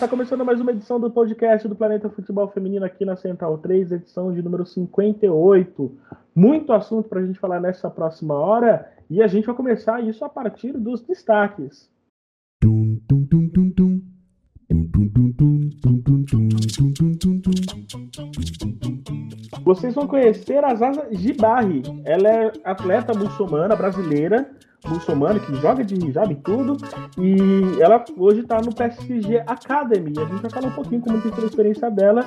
Fala moçada, tá começando mais uma edição do podcast do Planeta Futebol Feminino aqui na Central 3, edição de número 58. Muito assunto pra gente falar nessa próxima hora e a gente vai começar isso a partir dos destaques. Vocês vão conhecer a Zaza Gibarri. Ela é atleta muçulmana brasileira, muçulmana que joga de hijab e tudo, e ela hoje está no PSG Academy. A gente vai falar um pouquinho como tem sido a experiência dela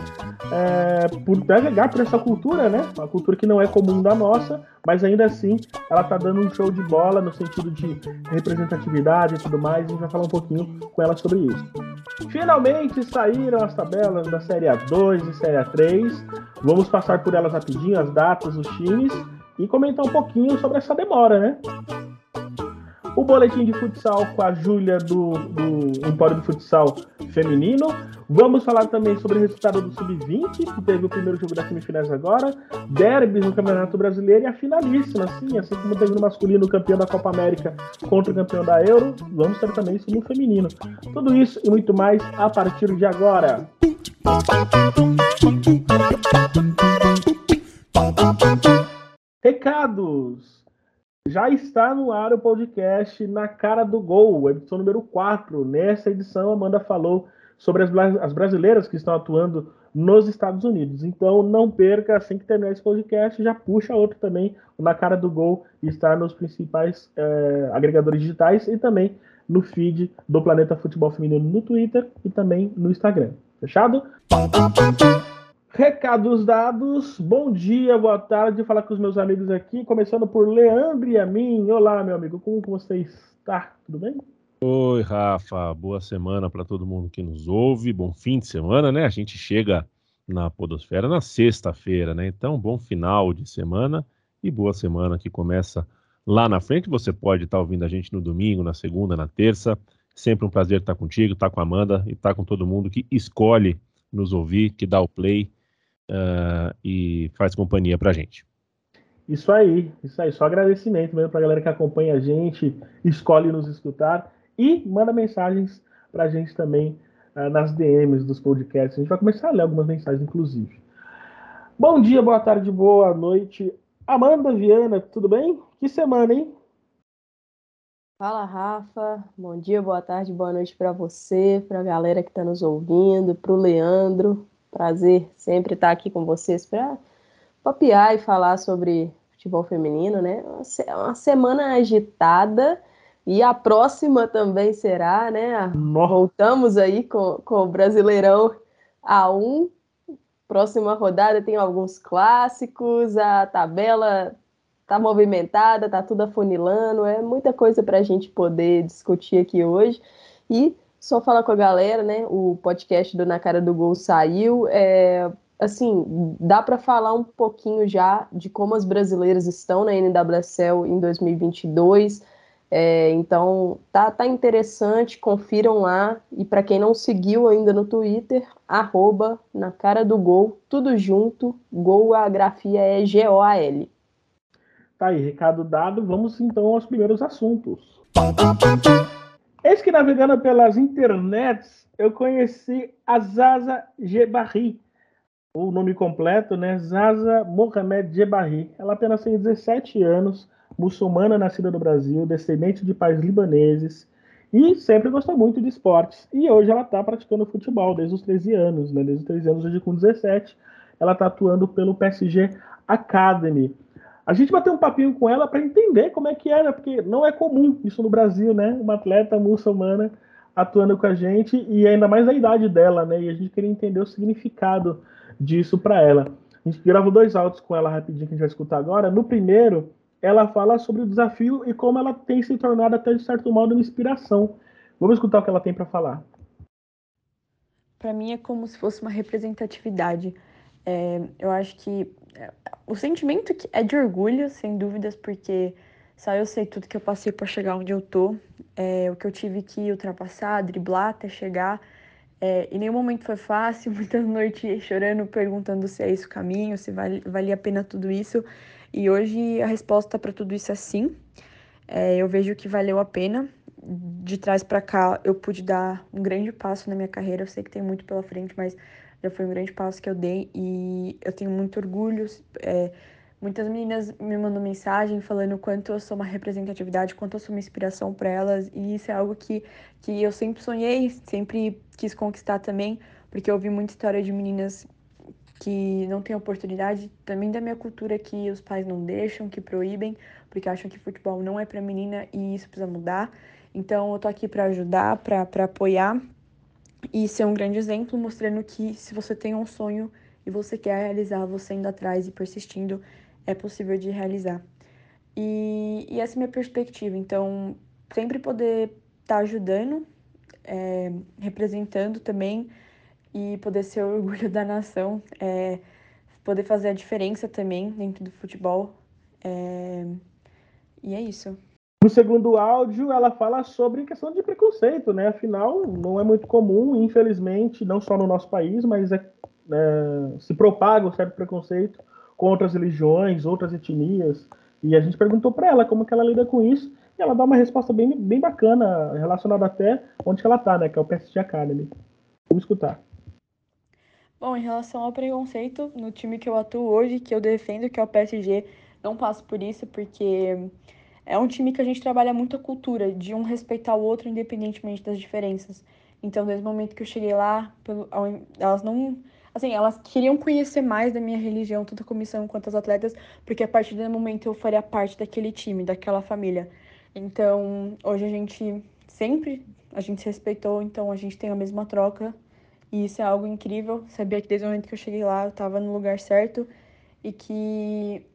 é, por navegar por essa cultura, né? Uma cultura que não é comum da nossa, mas ainda assim ela está dando um show de bola no sentido de representatividade e tudo mais. A gente vai falar um pouquinho com ela sobre isso. Finalmente saíram as tabelas da Série A2 e Série A3. Vamos passar por elas rapidinho, as datas, os times, e comentar um pouquinho sobre essa demora, né? O boletim de futsal com a Júlia do, do Empório do Futsal Feminino. Vamos falar também sobre o resultado do Sub-20, que teve o primeiro jogo das semifinais agora. Derbys no Campeonato Brasileiro e a finalíssima, sim, assim como teve no masculino campeão da Copa América contra o campeão da Euro. Vamos ter também isso no feminino. Tudo isso e muito mais a partir de agora. Recados! Já está no ar o podcast Na Cara do Gol, edição número 4. Nessa edição, Amanda falou sobre as, as brasileiras que estão atuando nos Estados Unidos. Então, não perca, assim que terminar esse podcast, já puxa outro também, Na Cara do Gol, está nos principais eh, agregadores digitais e também no feed do Planeta Futebol Feminino no Twitter e também no Instagram. Fechado? Recados dados, bom dia, boa tarde, falar com os meus amigos aqui, começando por Leandro e a mim. Olá, meu amigo, como você está? Tudo bem? Oi, Rafa. Boa semana para todo mundo que nos ouve. Bom fim de semana, né? A gente chega na Podosfera na sexta-feira, né? Então, bom final de semana e boa semana que começa lá na frente. Você pode estar ouvindo a gente no domingo, na segunda, na terça. Sempre um prazer estar contigo, estar com a Amanda e estar com todo mundo que escolhe nos ouvir, que dá o play ah, e faz companhia pra gente. Isso aí, isso aí, só agradecimento mesmo pra galera que acompanha a gente, escolhe nos escutar e manda mensagens pra gente também ah, nas DMs dos podcasts. A gente vai começar a ler algumas mensagens, inclusive. Bom dia, boa tarde, boa noite. Amanda Viana, tudo bem? Que semana, hein? Fala, Rafa. Bom dia, boa tarde, boa noite para você, para a galera que está nos ouvindo, para o Leandro. Prazer sempre estar aqui com vocês para papear e falar sobre futebol feminino, né? Uma semana agitada e a próxima também será, né? Nossa, Voltamos aí com, com o Brasileirão A1. Próxima rodada tem alguns clássicos, a tabela tá movimentada, tá tudo afunilando, é muita coisa para a gente poder discutir aqui hoje. E só falar com a galera, né? O podcast do Na Cara do Gol saiu. É, assim, dá para falar um pouquinho já de como as brasileiras estão na NWSL em 2022. É, então, tá, tá interessante, confiram lá. E para quem não seguiu ainda no Twitter, arroba na cara do gol, tudo junto. Gol, a grafia é G-O-A-L. tá aí, recado dado. Vamos então aos primeiros assuntos. Eis que navegando pelas internets, eu conheci a Zaza Gebarri. O nome completo, né? Zaza Mohamed Gebarri. Ela apenas tem 17 anos, muçulmana nascida no Brasil, descendente de pais libaneses e sempre gostou muito de esportes. E hoje ela está praticando futebol desde os 13 anos, né? Desde os 13 anos, hoje com 17, ela está atuando pelo PSG Academy. A gente bateu um papinho com ela para entender como é que era, porque não é comum isso no Brasil, né? Uma atleta muçulmana atuando com a gente e ainda mais a idade dela, né? E a gente queria entender o significado disso para ela. A gente gravou dois áudios com ela rapidinho que a gente vai escutar agora. No primeiro, ela fala sobre o desafio e como ela tem se tornado até de certo modo uma inspiração. Vamos escutar o que ela tem para falar. Para mim é como se fosse uma representatividade. É, eu acho que o sentimento é de orgulho, sem dúvidas, porque só eu sei tudo que eu passei para chegar onde eu tô, é, o que eu tive que ultrapassar, driblar até chegar. É, em nenhum momento foi fácil, muitas noites chorando, perguntando se é esse o caminho, se vale, valia a pena tudo isso. E hoje a resposta para tudo isso é sim. É, eu vejo que valeu a pena. De trás para cá, eu pude dar um grande passo na minha carreira. Eu sei que tem muito pela frente, mas já foi um grande passo que eu dei e eu tenho muito orgulho. É, muitas meninas me mandam mensagem falando quanto eu sou uma representatividade, quanto eu sou uma inspiração para elas e isso é algo que, que eu sempre sonhei, sempre quis conquistar também, porque eu ouvi muita história de meninas que não têm oportunidade, também da minha cultura que os pais não deixam, que proíbem, porque acham que futebol não é para menina e isso precisa mudar. Então eu tô aqui para ajudar, para apoiar e ser um grande exemplo, mostrando que se você tem um sonho e você quer realizar, você indo atrás e persistindo, é possível de realizar. E, e essa é a minha perspectiva. Então, sempre poder estar tá ajudando, é, representando também e poder ser o orgulho da nação, é, poder fazer a diferença também dentro do futebol. É, e é isso. No segundo áudio, ela fala sobre questão de preconceito, né? Afinal, não é muito comum, infelizmente, não só no nosso país, mas é, é, se propaga um certo preconceito com outras religiões, outras etnias. E a gente perguntou para ela como que ela lida com isso, e ela dá uma resposta bem, bem bacana, relacionada até onde ela está, né? Que é o PSG Academy. Vamos escutar. Bom, em relação ao preconceito, no time que eu atuo hoje, que eu defendo, que é o PSG, não passo por isso, porque é um time que a gente trabalha muito a cultura de um respeitar o outro independentemente das diferenças. Então, desde o momento que eu cheguei lá, elas não. Assim, elas queriam conhecer mais da minha religião, tanto a comissão quanto as atletas, porque a partir do momento eu faria parte daquele time, daquela família. Então, hoje a gente sempre a gente se respeitou, então a gente tem a mesma troca. E isso é algo incrível. Sabia que desde o momento que eu cheguei lá, eu estava no lugar certo e que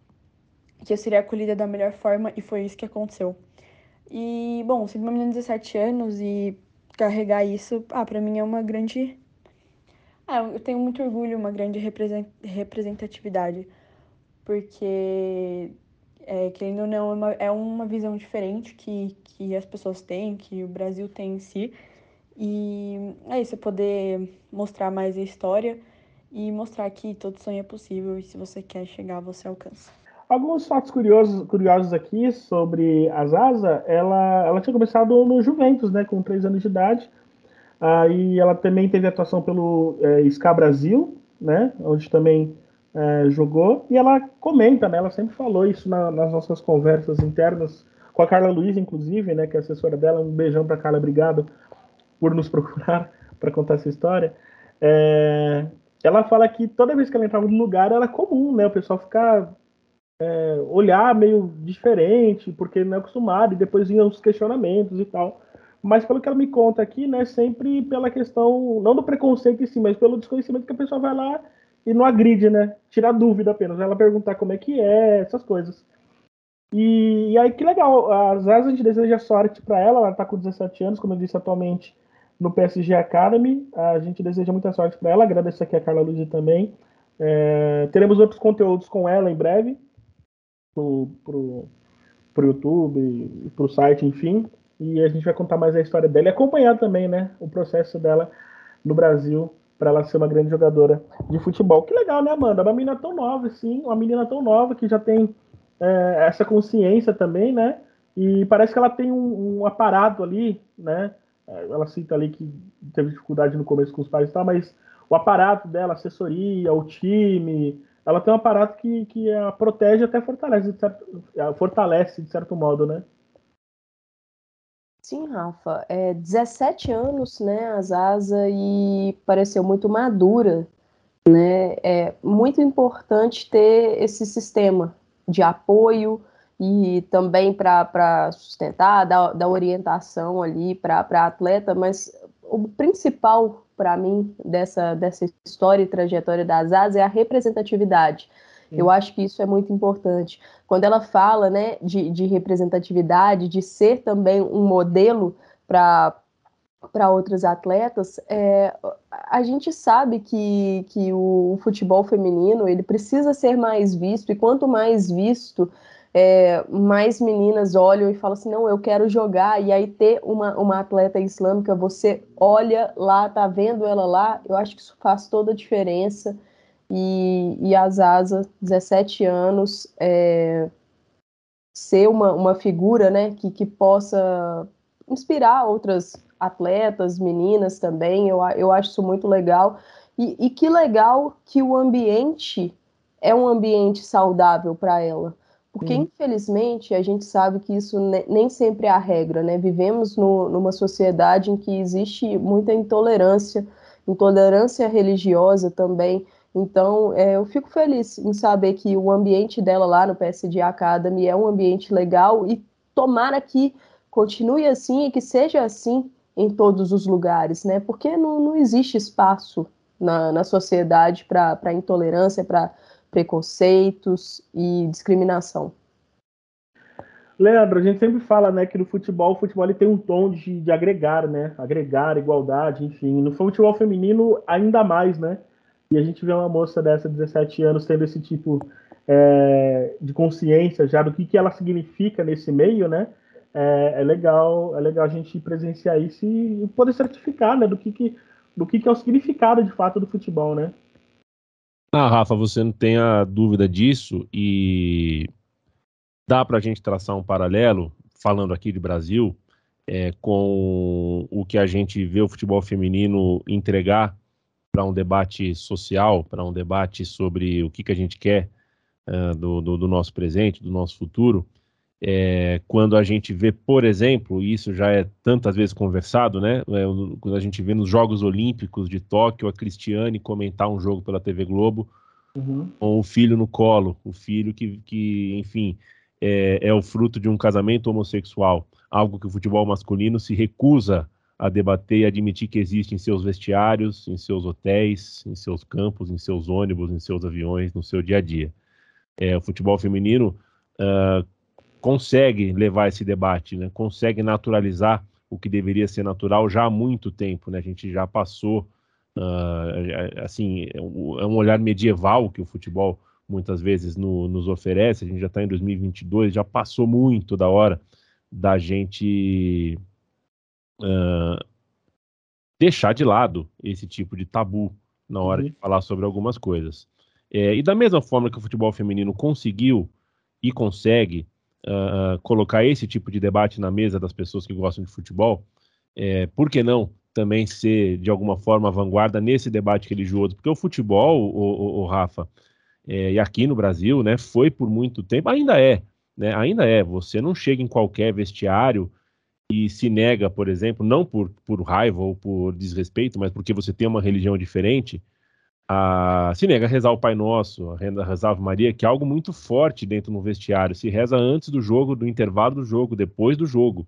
que eu seria acolhida da melhor forma e foi isso que aconteceu. E, bom, sendo uma menina de 17 anos e carregar isso, ah, pra mim é uma grande. Ah, eu tenho muito orgulho, uma grande representatividade, porque, é, querendo ou não, é uma, é uma visão diferente que, que as pessoas têm, que o Brasil tem em si. E é isso, poder mostrar mais a história e mostrar que todo sonho é possível e se você quer chegar, você alcança. Alguns fatos curiosos, curiosos aqui sobre a Zaza, ela, ela tinha começado no Juventus, né, com 3 anos de idade, aí ela também teve atuação pelo é, SCA Brasil, né, onde também é, jogou, e ela comenta, né, ela sempre falou isso na, nas nossas conversas internas, com a Carla Luiz, inclusive, né, que é assessora dela, um beijão para Carla, obrigado por nos procurar para contar essa história. É, ela fala que toda vez que ela entrava no lugar era comum, né, o pessoal ficar é, olhar meio diferente, porque não é acostumado, e depois vinham os questionamentos e tal. Mas pelo que ela me conta aqui, né, sempre pela questão, não do preconceito em si, mas pelo desconhecimento que a pessoa vai lá e não agride, né? Tirar dúvida apenas, ela perguntar como é que é, essas coisas. E, e aí que legal, às vezes a gente deseja sorte para ela, ela tá com 17 anos, como eu disse atualmente no PSG Academy, a gente deseja muita sorte para ela, agradeço aqui a Carla Luiz também. É, teremos outros conteúdos com ela em breve, pro, pro, pro YouTube, pro site, enfim. E a gente vai contar mais a história dela e acompanhar também, né, o processo dela no Brasil para ela ser uma grande jogadora de futebol. Que legal, né, Amanda? Uma menina tão nova, assim, uma menina tão nova que já tem é, essa consciência também, né? E parece que ela tem um, um, aparato ali, né? Ela cita ali que teve dificuldade no começo com os pais e tal, mas o aparato dela, assessoria, o time, ela tem um aparato que, que a protege até fortalece de certo, fortalece de certo modo, né? Sim, Rafa. É 17 anos, né, a Zaza, e pareceu muito madura, né? É muito importante ter esse sistema de apoio e também para sustentar, dar, dar orientação ali para a atleta, mas o principal para mim dessa, dessa história e trajetória das AS é a representatividade. Eu acho que isso é muito importante. Quando ela fala né, de, de representatividade, de ser também um modelo para para outros atletas, é, a gente sabe que, que o, o, futebol feminino ele precisa ser mais visto, e quanto mais visto, é, mais meninas olham e falam assim, não, eu quero jogar, e aí ter uma, uma atleta islâmica, você olha lá, tá vendo ela lá, eu acho que isso faz toda a diferença, e, e a Zaza, 17 anos, é, ser uma, uma figura né, que, que possa inspirar outras atletas, meninas também, eu, eu acho isso muito legal. E, e que legal que o ambiente é um ambiente saudável para ela. Porque, hum. infelizmente, a gente sabe que isso nem sempre é a regra, né? Vivemos no, numa sociedade em que existe muita intolerância, intolerância religiosa também. Então, é, eu fico feliz em saber que o ambiente dela lá no PSD Academy é um ambiente legal e tomara que continue assim e que seja assim em todos os lugares, né? Porque não, não existe espaço na, na sociedade para intolerância, para preconceitos e discriminação. Leandro, a gente sempre fala, né, que no futebol, o futebol ele tem um tom de, de agregar, né, agregar, igualdade, enfim. No futebol feminino, ainda mais, né, e a gente vê uma moça dessa, 17 anos, tendo esse tipo é, de consciência já do que, que ela significa nesse meio, né, é, é, legal, é legal a gente presenciar isso e poder certificar, né, do que, que, do que, que é o significado de fato do futebol, né? Ah, Rafa, você não tem a dúvida disso e dá para a gente traçar um paralelo, falando aqui de Brasil, é, com o que a gente vê o futebol feminino entregar para um debate social, para um debate sobre o que, que a gente quer uh, do, do, do, nosso presente, do nosso futuro é, quando a gente vê, por exemplo, e isso já é tantas vezes conversado, né? É, quando a gente vê nos Jogos Olímpicos de Tóquio a Cristiane comentar um jogo pela TV Globo uhum. com o filho no colo, o filho que, que enfim, é, é, o fruto de um casamento homossexual, algo que o futebol masculino se recusa a debater e admitir que existe em seus vestiários, em seus hotéis, em seus campos, em seus ônibus, em seus aviões, no seu dia a dia. É, o futebol feminino uh, consegue levar esse debate, né? consegue naturalizar o que deveria ser natural já há muito tempo. Né? A gente já passou, uh, assim, é um olhar medieval que o futebol muitas vezes no, nos oferece. A gente já está em 2022, já passou muito da hora da gente uh, deixar de lado esse tipo de tabu na hora uhum. de falar sobre algumas coisas. É, e da mesma forma que o futebol feminino conseguiu e consegue uh, colocar esse tipo de debate na mesa das pessoas que gostam de futebol, é, por que não também ser, de alguma forma, vanguarda nesse debate religioso? Porque o futebol, o, o, o Rafa, é, e aqui no Brasil, né, foi por muito tempo, ainda é, né, ainda é, você não chega em qualquer vestiário e se nega, por exemplo, não por, por raiva ou por desrespeito, mas porque você tem uma religião diferente, a, se nega a rezar o Pai Nosso, a rezar Ave Maria, que é algo muito forte dentro do vestiário. Se reza antes do jogo, do intervalo do jogo, depois do jogo.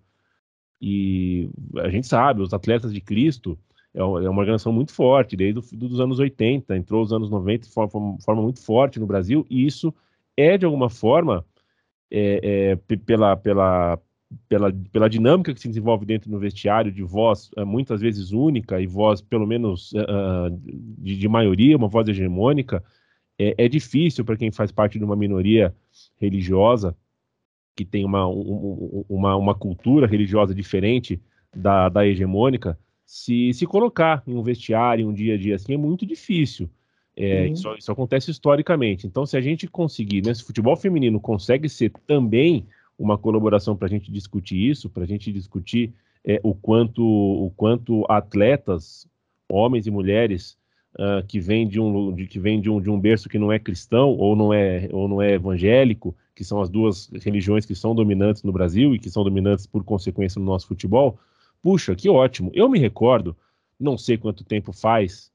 E a gente sabe, os atletas de Cristo é, é uma organização muito forte, desde os anos 80, entrou nos anos 90 de forma, forma muito forte no Brasil, e isso é, de alguma forma, é, é, pela, pela, pela, pela dinâmica que se desenvolve dentro do vestiário, de voz uh, muitas vezes única e voz, pelo menos, uh, de, de, maioria, uma voz hegemônica, é, é difícil para quem faz parte de uma minoria religiosa, que tem uma, um, uma, uma cultura religiosa diferente da, da hegemônica, se, se colocar em um vestiário, em um dia a dia assim, é muito difícil. É, uhum. isso, isso, acontece historicamente. Então, se a gente conseguir, né, se o futebol feminino consegue ser também uma colaboração para a gente discutir isso, para a gente discutir é, o quanto o quanto atletas, homens e mulheres uh, que vêm de um de, que vêm de um, de um berço que não é cristão ou não é ou não é evangélico, que são as duas religiões que são dominantes no Brasil e que são dominantes por consequência no nosso futebol. Puxa, que ótimo! Eu me recordo, não sei quanto tempo faz,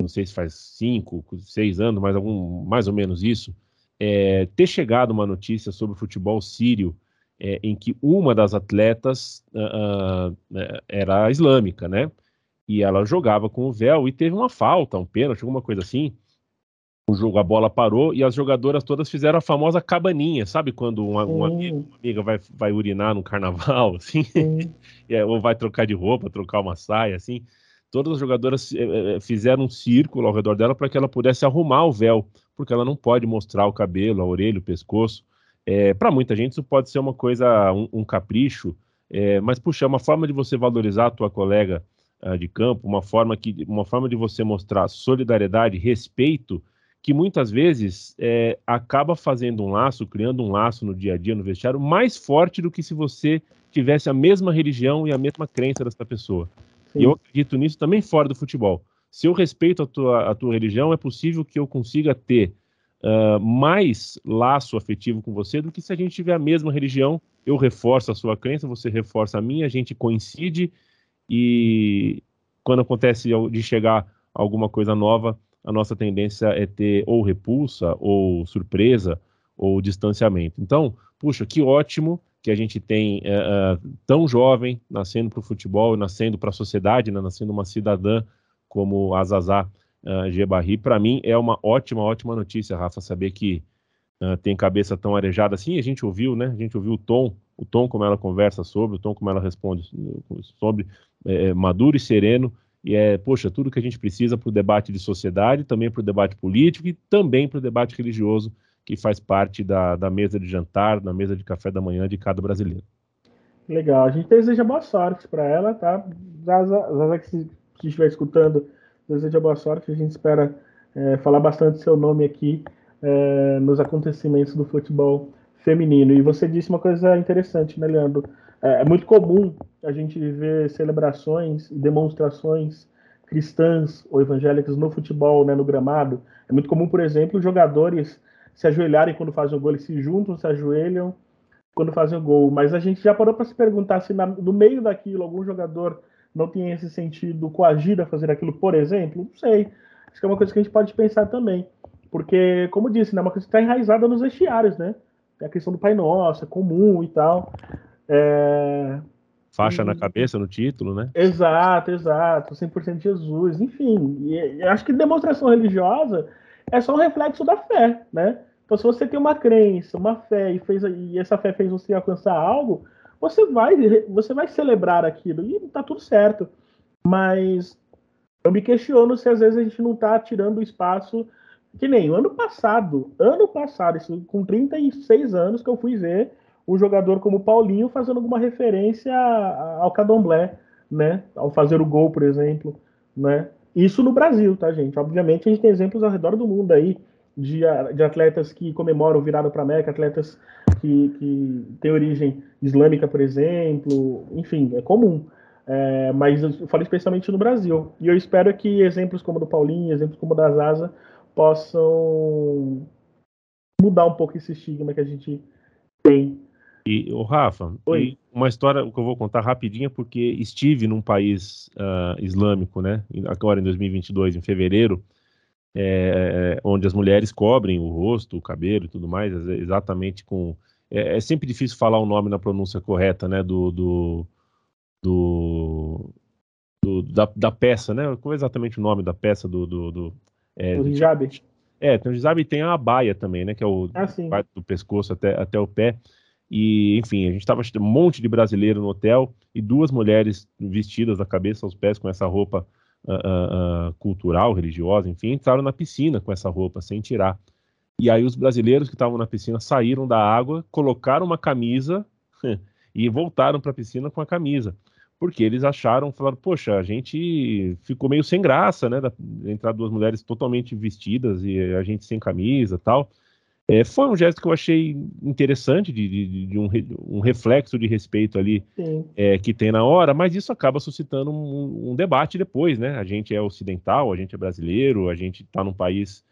não sei se faz cinco, seis anos, mas algum mais ou menos isso é, ter chegado uma notícia sobre o futebol sírio é, em que uma das atletas uh, uh, era islâmica, né? e ela jogava com o véu e teve uma falta, um pênalti, alguma coisa assim. O jogo, a bola parou e as jogadoras todas fizeram a famosa cabaninha, sabe quando uma, uma, amiga, uma amiga, vai, vai urinar no carnaval, assim, ou vai trocar de roupa, trocar uma saia, assim. Todas as jogadoras é, fizeram um círculo ao redor dela para que ela pudesse arrumar o véu, porque ela não pode mostrar o cabelo, a orelha, o pescoço. É, para muita gente isso pode ser uma coisa, um, um capricho, é, mas puxa, é uma forma de você valorizar a tua colega uh, de campo, uma forma, que, uma forma de você mostrar solidariedade, respeito, que muitas vezes é, acaba fazendo um laço, criando um laço no dia a dia, no vestiário, mais forte do que se você tivesse a mesma religião e a mesma crença dessa pessoa. Sim. E eu acredito nisso também fora do futebol. Se eu respeito a tua, a tua religião, é possível que eu consiga ter uh, mais laço afetivo com você do que se a gente tiver a mesma religião. Eu reforço a sua crença, você reforça a minha, a gente coincide e quando acontece de chegar alguma coisa nova, a nossa tendência é ter ou repulsa, ou surpresa, ou distanciamento. Então, puxa, que ótimo que a gente tem é, é, tão jovem nascendo para o futebol, nascendo para a sociedade, né, nascendo uma cidadã como a Zazá uh, Gebarri. Para mim é uma ótima, ótima notícia, Rafa, saber que uh, tem cabeça tão arejada assim. A gente ouviu, né? A gente ouviu o tom, o tom como ela conversa sobre, o tom como ela responde sobre, é, maduro e sereno. E é, poxa, tudo que a gente precisa para o debate de sociedade, também para o debate político e também para o debate religioso, que faz parte da, da mesa de jantar, da mesa de café da manhã de cada brasileiro. Legal, a gente deseja boa sorte para ela, tá? Zaza, Zaza que se, se estiver escutando, deseja boa sorte. A gente espera é, falar bastante seu nome aqui é, nos acontecimentos do futebol feminino. E você disse uma coisa interessante, né, Leandro? É, é muito comum a gente ver celebrações e demonstrações cristãs ou evangélicas no futebol, né, no gramado. É muito comum, por exemplo, jogadores se ajoelharem quando fazem o gol, eles se juntam, se ajoelham quando fazem o gol. Mas a gente já parou para se perguntar se na, no meio daquilo algum jogador não tem esse sentido coagido a fazer aquilo, por exemplo. Não sei. Acho que é uma coisa que a gente pode pensar também. Porque, como disse, né, é uma coisa que está enraizada nos vestiários, né? É a questão do Pai Nosso, é comum e tal. É... Faixa e... na cabeça, no título, né? Exato, exato. 100% Jesus. Enfim, e, acho que demonstração religiosa é só um reflexo da fé, né? Então, se você tem uma crença, uma fé, e, fez, e essa fé fez você alcançar algo, você vai, você vai celebrar aquilo e tá tudo certo. Mas eu me questiono se às vezes a gente não tá tirando espaço que nem ano passado, ano passado, com 36 anos que eu fui ver um jogador como Paulinho fazendo alguma referência ao Cadomblé, né? Ao fazer o gol, por exemplo, né? Isso no Brasil, tá, gente? Obviamente a gente tem exemplos ao redor do mundo aí de, de atletas que comemoram virada para América, atletas que, que têm origem islâmica, por exemplo, enfim, é comum. É, mas eu falo especialmente no Brasil. E eu espero que exemplos como o do Paulinho, exemplos como o da Zaza, possam mudar um pouco esse estigma que a gente tem. E o Rafa, e uma história que eu vou contar rapidinha porque estive num país uh, islâmico, né? Agora em 2022, em fevereiro, é, onde as mulheres cobrem o rosto, o cabelo e tudo mais, exatamente com. É, é, sempre difícil falar o nome na pronúncia correta, né? Do, do, do, do da, da, peça, né? Qual é exatamente o nome da peça do, do, do é, o hijab. É, tem o hijab e tem a baia também, né? Que é o ah, do pescoço até, até o pé. E, enfim, a gente estava um monte de brasileiro no hotel e duas mulheres vestidas da cabeça aos pés com essa roupa uh, uh, cultural, religiosa, enfim, entraram na piscina com essa roupa, sem tirar. E aí os brasileiros que estavam na piscina saíram da água, colocaram uma camisa e voltaram para a piscina com a camisa porque eles acharam, falaram, poxa, a gente ficou meio sem graça, né, entrar duas mulheres totalmente vestidas e a gente sem camisa tal. É, foi um gesto que eu achei interessante, de, de, de um, um, reflexo de respeito ali é, que tem na hora, mas isso acaba suscitando um, um, debate depois, né? A gente é ocidental, a gente é brasileiro, a gente está num país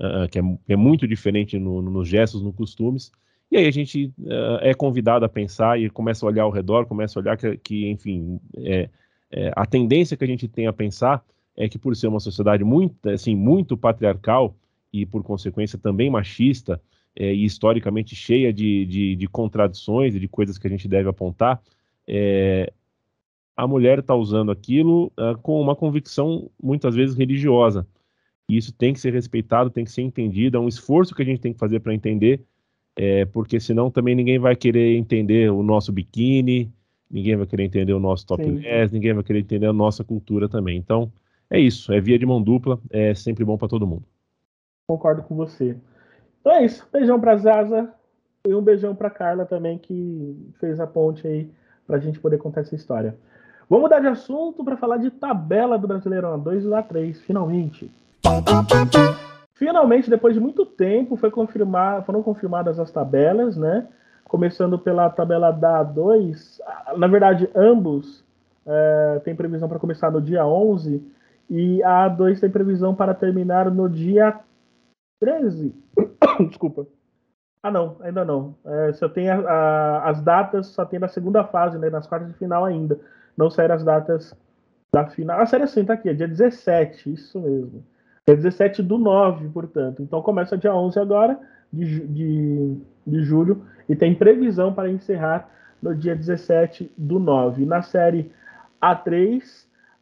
uh, que, é, que, é, muito diferente no, nos gestos, nos costumes, e aí a gente uh, é convidado a pensar e começa a olhar ao redor, começa a olhar que, que enfim, é, é, a tendência que a gente tem a pensar é que por ser uma sociedade muito, assim, muito patriarcal e por consequência também machista é, e historicamente cheia de, de, de, contradições e de coisas que a gente deve apontar, é, a mulher está usando aquilo uh, com uma convicção muitas vezes religiosa. E isso tem que ser respeitado, tem que ser entendido, é um esforço que a gente tem que fazer para entender, é, porque senão também ninguém vai querer entender o nosso biquíni, ninguém vai querer entender o nosso topless, ninguém vai querer entender a nossa cultura também. Então, é isso, é via de mão dupla, é sempre bom para todo mundo. Concordo com você. Então é isso, beijão para Zaza e um beijão para Carla também que fez a ponte aí para a gente poder contar essa história. Vamos mudar de assunto para falar de tabela do Brasileirão A2 e A3, finalmente. Finalmente, depois de muito tempo, foi confirmar, foram confirmadas as tabelas, né? Começando pela tabela da A2. Na verdade, ambos é, têm previsão para começar no dia 11 e a A2 tem previsão para terminar no dia 13. Desculpa. Ah, não, ainda não. É, só tem a, a, as datas, só tem na segunda fase, né? Nas quartas de final ainda. Não saíram as datas da final. A série sim, tá aqui, é dia 17, isso mesmo. É 17 do 9, portanto. Então começa dia 11 agora, de, de, de julho, e tem previsão para encerrar no dia 17 do 9. Na série A3,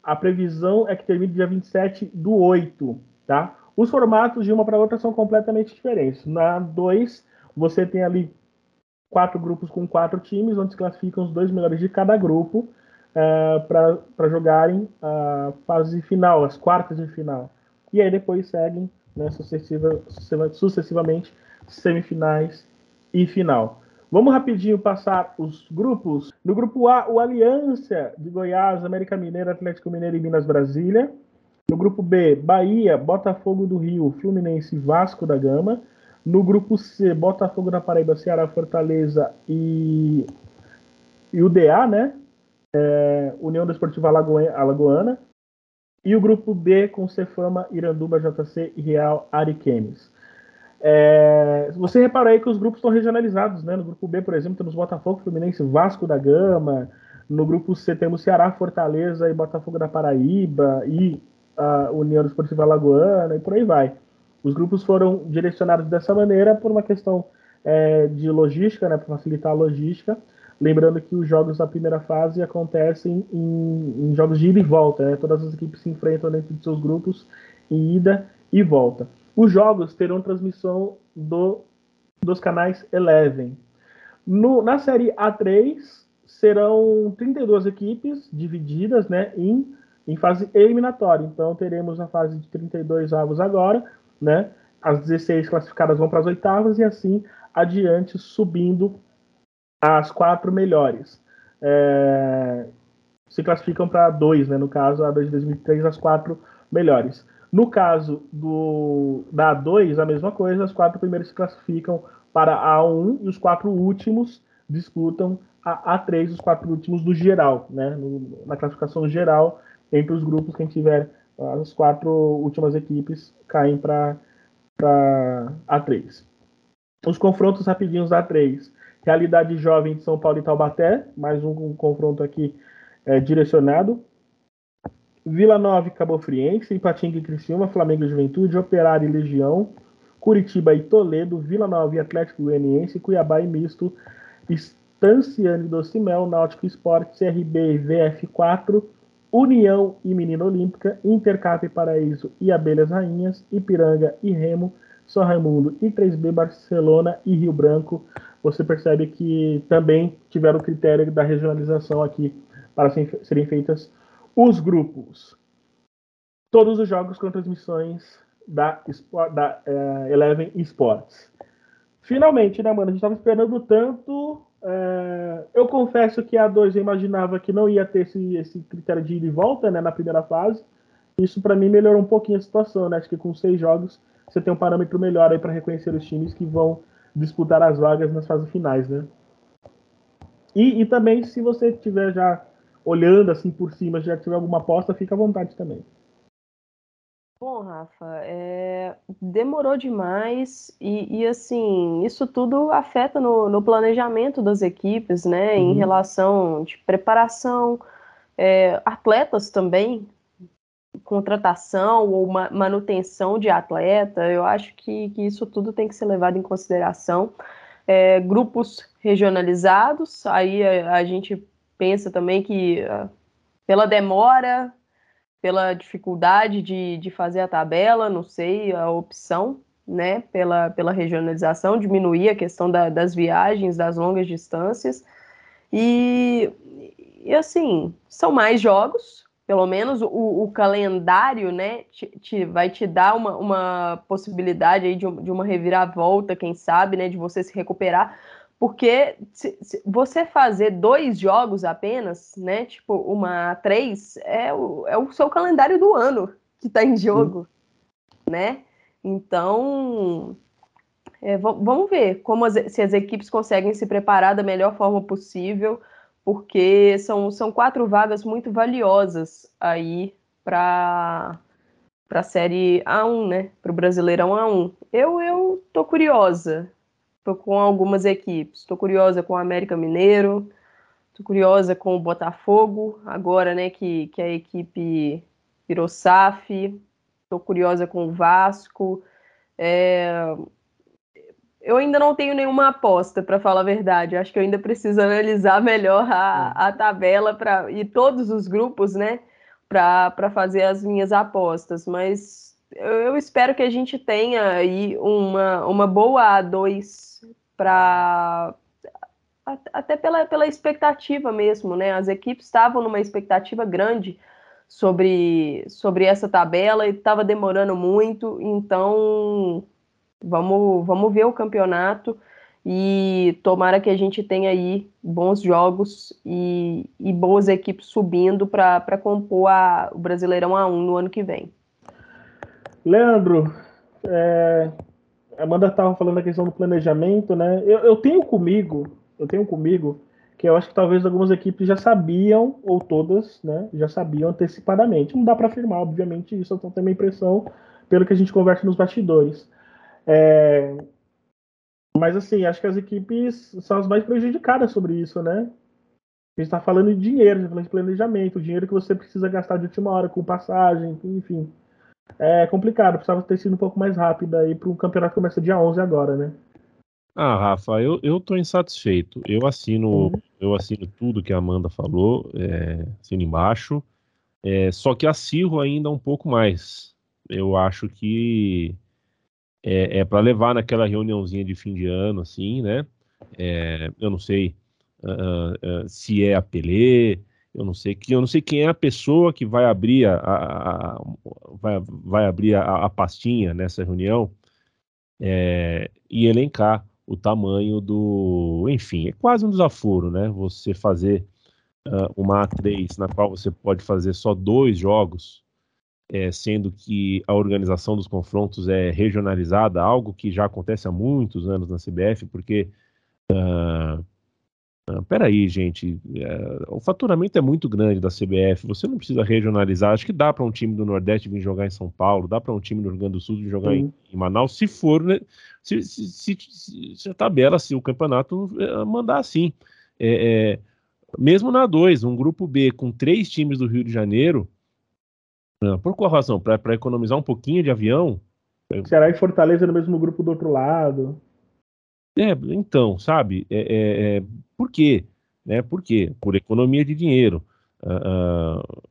a previsão é que termine dia 27 do 8, tá? Os formatos de uma para outra são completamente diferentes. Na 2, você tem ali quatro grupos com quatro times, onde se classificam os dois melhores de cada grupo uh, para jogarem a fase final, as quartas de final. E aí depois seguem né, sucessiva, sucessivamente semifinais e final. Vamos rapidinho passar os grupos. No grupo A, o Aliança de Goiás, América Mineira, Atlético Mineiro e Minas Brasília. No grupo B, Bahia, Botafogo do Rio, Fluminense e Vasco da Gama. No grupo C, Botafogo da Paraíba, Ceará, Fortaleza e, e o DA, né? É, União Desportiva Alagoana. E o grupo B com Cefama, Iranduba, JC e Real Ariquemes. É, você reparou aí que os grupos estão regionalizados, né? No grupo B, por exemplo, temos Botafogo, Fluminense, Vasco da Gama. No grupo C temos Ceará, Fortaleza e Botafogo da Paraíba e a União Esportiva Alagoana e por aí vai. Os grupos foram direcionados dessa maneira por uma questão é, de logística, né? Para facilitar a logística. Lembrando que os jogos da primeira fase acontecem em, em jogos de ida e volta, né? todas as equipes se enfrentam dentro de seus grupos em ida e volta. Os jogos terão transmissão do, dos canais Eleven. No, na série A3 serão 32 equipes divididas né, em, em fase eliminatória. Então teremos a fase de 32 avos agora, né? As 16 classificadas vão para as oitavas e assim adiante, subindo as quatro melhores. É, se classificam para dois, né? No caso, a 2 de 2003, as quatro melhores. No caso do, da A2, a mesma coisa, as quatro primeiras se classificam para a A1 e os quatro últimos disputam a A3, os quatro últimos do geral, né? No, na classificação geral, entre os grupos, quem tiver as quatro últimas equipes caem para A3. Os confrontos rapidinhos da A3. Realidade Jovem de São Paulo e Taubaté, mais um, um confronto aqui é, direcionado. Vila Nova e Cabo Friense, Ipatinga e Criciúma, Flamengo e Juventude, Operário e Legião, Curitiba e Toledo, Vila Nova e Atlético Goianiense, Cuiabá e Misto, Estanciane do Cimel, Náutico Esporte, CRB e VF4, União e Menina Olímpica, Intercap e Paraíso e Abelhas Rainhas, Ipiranga e Remo, São Raimundo e 3B Barcelona e Rio Branco, você percebe que também tiveram o critério da regionalização aqui para serem feitas os grupos. Todos os jogos com transmissões da, da uh, Eleven Sports. Finalmente, né, mano? A gente estava esperando tanto. Uh, eu confesso que a 2 eu imaginava que não ia ter esse, esse critério de ida e volta né, na primeira fase. Isso para mim melhorou um pouquinho a situação, né? Acho que com seis jogos você tem um parâmetro melhor para reconhecer os times que vão disputar as vagas nas fases finais, né? E, e também, se você estiver já olhando assim por cima, já tiver alguma aposta, fica à vontade também. Bom, Rafa, é... demorou demais e, e, assim, isso tudo afeta no, no planejamento das equipes, né, uhum. em relação de preparação, é, atletas também, contratação ou manutenção de atleta, eu acho que, que isso tudo tem que ser levado em consideração. É, grupos regionalizados, aí a, a, gente pensa também que uh, pela demora, pela dificuldade de, de fazer a tabela, não sei, a opção, né, pela, pela regionalização, diminuir a questão da, das viagens, das longas distâncias. E, e assim, são mais jogos, pelo menos o, o calendário, né, te, te, vai te dar uma, uma possibilidade aí de, de uma reviravolta, quem sabe, né, de você se recuperar, porque se, se você fazer dois jogos apenas, né, tipo uma três, é o, é o seu calendário do ano que está em jogo, né? Então, é, vamos ver como as, se as equipes conseguem se preparar da melhor forma possível porque são, são quatro vagas muito valiosas aí para para a série A1, né? Para o Brasileirão A1. Eu eu tô curiosa. Tô com algumas equipes. Tô curiosa com o América Mineiro. Tô curiosa com o Botafogo, agora, né, que, que a equipe virou SAF. Tô curiosa com o Vasco. É, eu ainda não tenho nenhuma aposta, para falar a verdade. Acho que eu ainda preciso analisar melhor a, a tabela pra, e todos os grupos, né, para fazer as minhas apostas. Mas eu, espero que a gente tenha aí uma, uma boa A2 para. Até pela, pela expectativa mesmo, né? As equipes estavam numa expectativa grande sobre, sobre essa tabela e estava demorando muito, então Vamos, vamos ver o campeonato e tomara que a gente tenha aí bons jogos e, e boas equipes subindo para compor a, o Brasileirão A1 no ano que vem. Leandro, é, a Amanda estava falando a questão do planejamento, né? Eu, eu tenho comigo, eu tenho comigo que eu acho que talvez algumas equipes já sabiam, ou todas, né, já sabiam antecipadamente. Não dá para afirmar, obviamente, isso eu tenho uma impressão pelo que a gente conversa nos bastidores. É, mas assim, acho que as equipes são as mais prejudicadas sobre isso, né? A gente está falando de dinheiro, a gente tá falando de planejamento, dinheiro que você precisa gastar de última hora com passagem, enfim. É complicado, precisava ter sido um pouco mais rápido aí para um campeonato que começa dia 11 agora, né? Ah, Rafa, eu, eu tô insatisfeito. Eu assino, uhum. eu assino tudo que a Amanda falou, é, assino embaixo. É, só que acirro ainda um pouco mais. Eu acho que é, é para levar naquela reuniãozinha de fim de ano, assim, né? É, eu não sei uh, uh, se é a Pelé, eu não sei que eu não sei quem é a pessoa que vai abrir a, a, a vai, vai abrir a, a, pastinha nessa reunião é, e elencar o tamanho do, enfim, é quase um desaforo, né? Você fazer uh, uma A3 na qual você pode fazer só dois jogos é, sendo que a organização dos confrontos é regionalizada, algo que já acontece há muitos anos na CBF, porque. Uh, uh, peraí, gente, uh, o faturamento é muito grande da CBF, você não precisa regionalizar. Acho que dá para um time do Nordeste vir jogar em São Paulo, dá para um time do Rio Grande do Sul vir jogar em, em, Manaus, se for, né, se, se, se, se, a tabela, se o campeonato eh, mandar assim. É, é, mesmo na 2, um grupo B com três times do Rio de Janeiro por qual razão? Para economizar um pouquinho de avião? Ceará e Fortaleza no mesmo grupo do outro lado. É, então, sabe? É, é, é, por quê? Né? Por quê? Por economia de dinheiro. Uh, uh,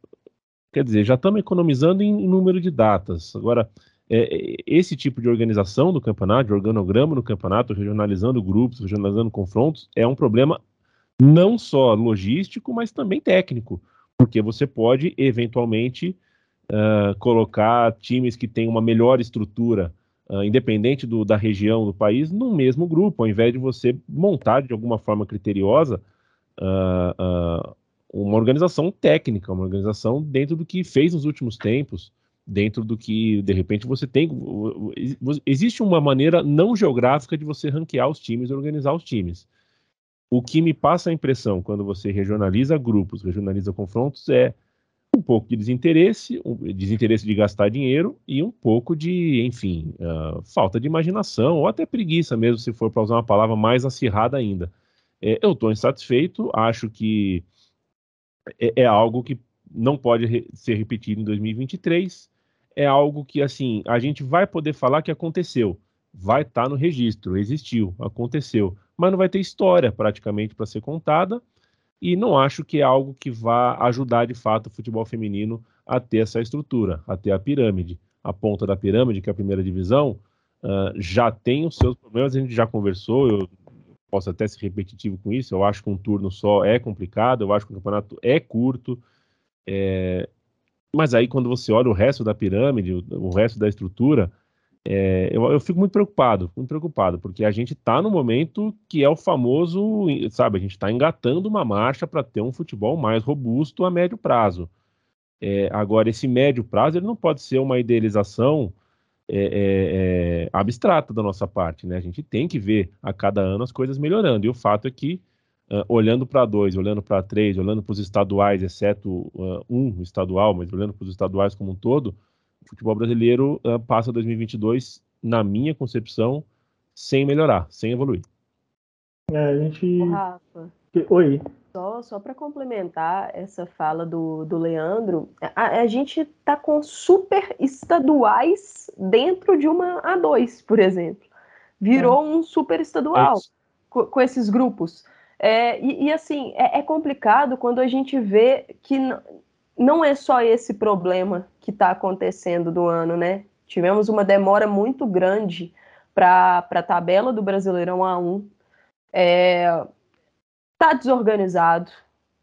quer dizer, já estamos economizando em, número de datas. Agora, é, esse tipo de organização do campeonato, de organograma no campeonato, regionalizando grupos, regionalizando confrontos, é um problema não só logístico, mas também técnico, porque você pode eventualmente uh, colocar times que têm uma melhor estrutura, uh, independente do, da região do país, no mesmo grupo, ao invés de você montar de alguma forma criteriosa uh, uma organização técnica, uma organização dentro do que fez nos últimos tempos, dentro do que de repente você tem. Existe uma maneira não geográfica de você ranquear os times organizar os times. O que me passa a impressão quando você regionaliza grupos, regionaliza confrontos, é um pouco de desinteresse, um desinteresse de gastar dinheiro e um pouco de, enfim, uh, falta de imaginação ou até preguiça mesmo, se for para usar uma palavra mais acirrada ainda. É, eu estou insatisfeito, acho que é, é algo que não pode re ser repetido em 2023, é algo que, assim, a gente vai poder falar que aconteceu, vai estar tá no registro, existiu, aconteceu, mas não vai ter história praticamente para ser contada, e não acho que é algo que vá ajudar de fato o futebol feminino a ter essa estrutura, a ter a pirâmide. A ponta da pirâmide, que é a primeira divisão, uh, já tem os seus problemas, a gente já conversou, eu posso até ser repetitivo com isso, eu acho que um turno só é complicado, eu acho que o campeonato é curto, é... mas aí quando você olha o resto da pirâmide, o, resto da estrutura, é, eu, eu, fico muito preocupado, muito preocupado, porque a gente está no momento que é o famoso, sabe, a gente está engatando uma marcha para ter um futebol mais robusto a médio prazo. É, agora, esse médio prazo ele não pode ser uma idealização é, é, é abstrata da nossa parte, né? A gente tem que ver a cada ano as coisas melhorando. E o fato é que, uh, olhando para dois, olhando para três, olhando para os estaduais, exceto uh, um estadual, mas olhando para os estaduais como um todo, futebol brasileiro uh, passa 2022, na minha concepção, sem melhorar, sem evoluir. É, a gente. Rafa. Oi. Só, só para complementar essa fala do, do Leandro, a, a gente está com super estaduais dentro de uma A2, por exemplo. Virou é. um super estadual é com, com, esses grupos. É, e, e, assim, é, é, complicado quando a gente vê que não é só esse problema que está acontecendo do ano, né? Tivemos uma demora muito grande para a tabela do Brasileirão A1. É, tá desorganizado,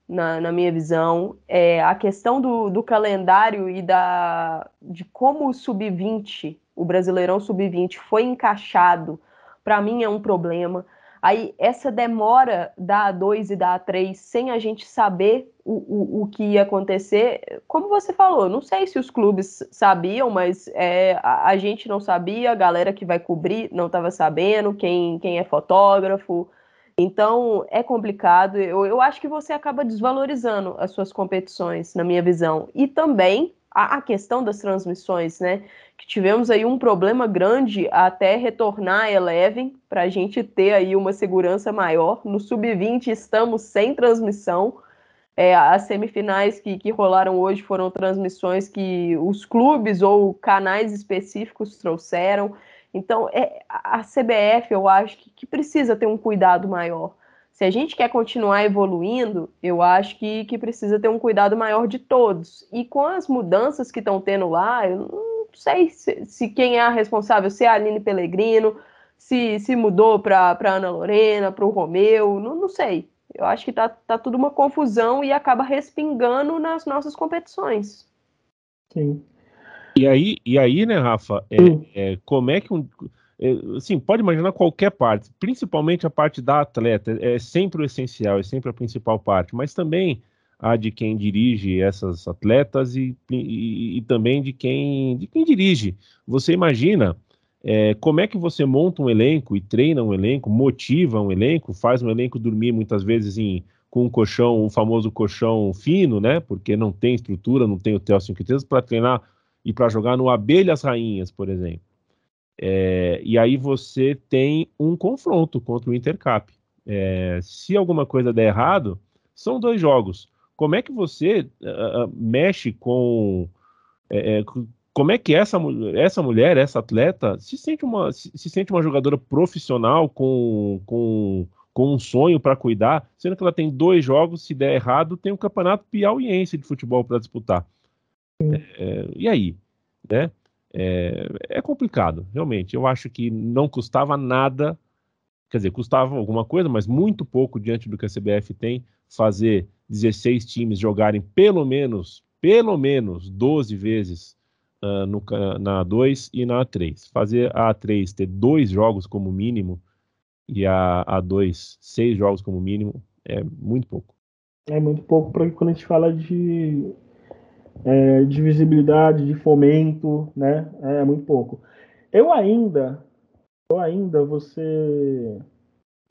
na, na minha visão. É, a questão do, do calendário e da, de como o sub-20, o Brasileirão sub-20, foi encaixado, para mim é um problema. Aí, essa demora da A2 e da A3, sem a gente saber o, o, o que ia acontecer, como você falou, não sei se os clubes sabiam, mas é, a, a, gente não sabia, a galera que vai cobrir não estava sabendo, quem, quem é fotógrafo, então é complicado. Eu, eu acho que você acaba desvalorizando as suas competições, na minha visão. E também a, questão das transmissões, né? Que tivemos aí um problema grande até retornar a Eleven para a gente ter aí uma segurança maior. No sub-20 estamos sem transmissão. É, as semifinais que, que rolaram hoje foram transmissões que os clubes ou canais específicos trouxeram. Então, é, a CBF, eu acho que, que, precisa ter um cuidado maior. Se a gente quer continuar evoluindo, eu acho que, que precisa ter um cuidado maior de todos. E com as mudanças que estão tendo lá, eu não sei se, se, quem é a responsável, se é a Aline Pellegrino, se, se mudou para Ana Lorena, para o Romeu, não, não sei. Eu acho que tá, tá tudo uma confusão e acaba respingando nas nossas competições. Sim. E aí, e aí né, Rafa, é, é, como é que um. É, assim, pode imaginar qualquer parte, principalmente a parte da atleta, é sempre o essencial, é sempre a principal parte, mas também a de quem dirige essas atletas e, e, e também de quem, de quem dirige. Você imagina é, como é que você monta um elenco e treina um elenco, motiva um elenco, faz um elenco dormir muitas vezes em, com um colchão, o famoso colchão fino, né? Porque não tem estrutura, não tem o TEL 5 para treinar e para jogar no Abelhas Rainhas, por exemplo. É, e aí você tem um confronto contra o Intercap. É, se alguma coisa der errado, são dois jogos. Como é que você uh, mexe com. É, como é que essa, essa mulher, essa atleta, se sente uma, se, se sente uma jogadora profissional com, com, com um sonho para cuidar, sendo que ela tem dois jogos, se der errado, tem o um campeonato piauiense de futebol para disputar. É, e aí? Né? É, é, complicado, realmente. Eu acho que não custava nada, quer dizer, custava alguma coisa, mas muito pouco diante do que a CBF tem, fazer 16 times jogarem pelo menos, pelo menos 12 vezes uh, no, na A2 e na A3. Fazer a A3 ter dois jogos como mínimo e a A2 seis jogos como mínimo é muito pouco. É muito pouco, porque quando a gente fala de é, de visibilidade, de fomento, né? É muito pouco. Eu ainda, eu ainda, você,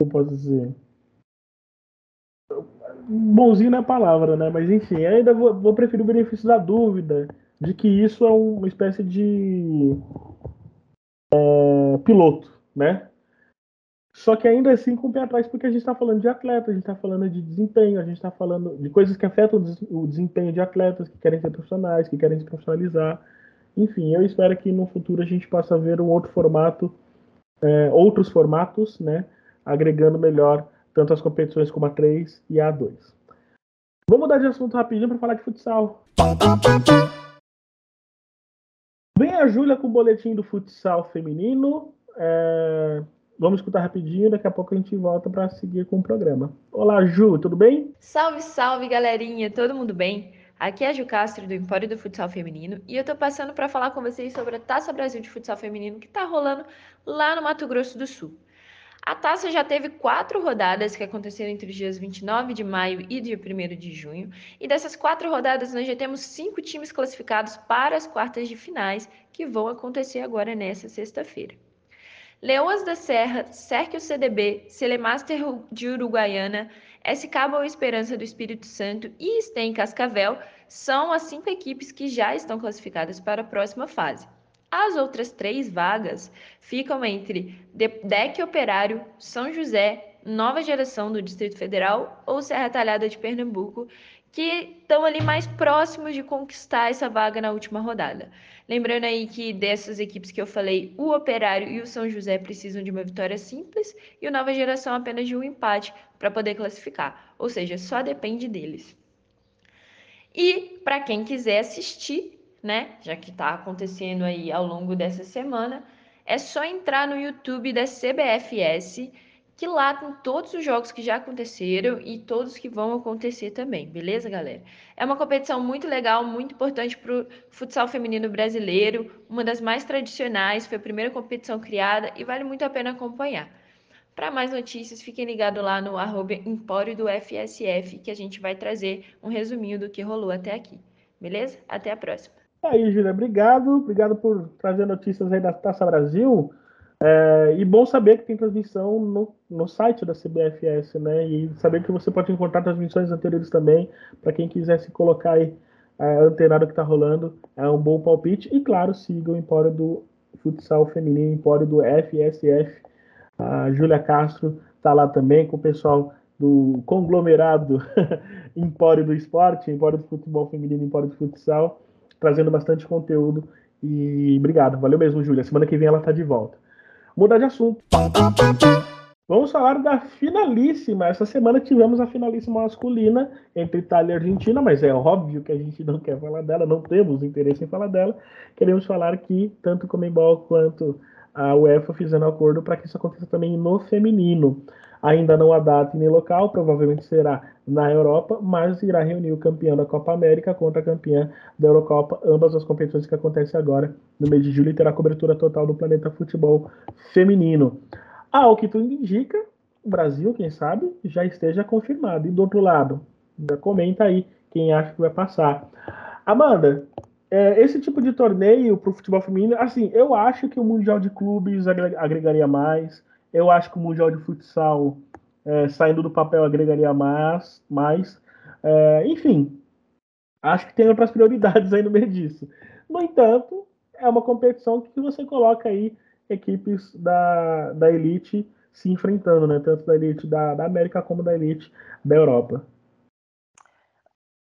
eu posso dizer, bonzinho na é palavra, né? Mas enfim, ainda vou, vou preferir o benefício da dúvida de que isso é uma espécie de é, piloto, né? Só que ainda assim com o pé atrás, porque a gente está falando de atleta, a gente está falando de desempenho, a gente está falando de coisas que afetam o desempenho de atletas que querem ser profissionais, que querem se profissionalizar. Enfim, eu espero que no futuro a gente possa ver um outro formato, é, outros formatos, né? Agregando melhor tanto as competições como a 3 e a 2. Vamos mudar de assunto rapidinho para falar de futsal. Vem a Júlia com o boletim do futsal feminino. É... Vamos escutar rapidinho, daqui a pouco a gente volta para seguir com o programa. Olá, Ju, tudo bem? Salve, salve, galerinha, todo mundo bem? Aqui é a Ju Castro do Empório do Futsal Feminino e eu tô passando para falar com vocês sobre a Taça Brasil de Futsal Feminino que tá rolando lá no Mato Grosso do Sul. A taça já teve quatro rodadas que aconteceram entre os dias 29 de maio e dia 1 de junho, e dessas quatro rodadas nós já temos cinco times classificados para as quartas de finais que vão acontecer agora nessa sexta-feira. Leoas da Serra, Cerque CDB, Celemaster de Uruguaiana, SK Boa Esperança do Espírito Santo e Sten Cascavel são as cinco equipes que já estão classificadas para a próxima fase. As outras três vagas ficam entre DEC Operário, São José, Nova Geração do Distrito Federal ou Serra Talhada de Pernambuco, que estão ali mais próximos de conquistar essa vaga na última rodada. Lembrando aí que dessas equipes que eu falei, o Operário e o São José precisam de uma vitória simples e o Nova Geração apenas de um empate para poder classificar, ou seja, só depende deles. E para quem quiser assistir, né? Já que está acontecendo aí ao longo dessa semana, é só entrar no YouTube da CBFS, que lá tem todos os jogos que já aconteceram e todos que vão acontecer também, beleza, galera? É uma competição muito legal, muito importante para o futsal feminino brasileiro, uma das mais tradicionais, foi a primeira competição criada e vale muito a pena acompanhar. Para mais notícias, fiquem ligados lá no Empório do FSF, que a gente vai trazer um resuminho do que rolou até aqui. Beleza? Até a próxima. Aí, Júlia, obrigado. Obrigado por trazer notícias aí da Taça Brasil. É, e bom saber que tem transmissão no, no site da CBFS, né? E saber que você pode encontrar transmissões anteriores também, para quem quiser se colocar aí é, antenado que está rolando, é um bom palpite. E claro, siga o Empório do Futsal Feminino, Empório do FSF. A Júlia Castro está lá também com o pessoal do conglomerado Empório do Esporte, Empório do Futebol Feminino, Empório do Futsal trazendo bastante conteúdo. E obrigado, valeu mesmo, Júlia. Semana que vem ela está de volta. Mudar de assunto. Vamos falar da finalíssima. Essa semana tivemos a finalíssima masculina entre Itália e Argentina, mas é óbvio que a gente não quer falar dela, não temos interesse em falar dela. Queremos falar que tanto o Comembol quanto a UEFA fizeram acordo para que isso aconteça também no feminino. Ainda não há data nem local, provavelmente será na Europa, mas irá reunir o campeão da Copa América contra a campeã da Eurocopa, ambas as competições que acontecem agora no mês de julho e terá cobertura total do planeta futebol feminino. Ao que tudo indica, o Brasil, quem sabe, já esteja confirmado. E do outro lado, já comenta aí quem acha que vai passar. Amanda, é, esse tipo de torneio para o futebol feminino, assim, eu acho que o Mundial de Clubes agregaria mais. Eu acho que o Mundial de Futsal, é, saindo do papel, agregaria mais. mais. É, enfim, acho que tem outras prioridades aí no meio disso. No entanto, é uma competição que você coloca aí equipes da, da elite se enfrentando, né? Tanto da elite da, da América como da elite da Europa.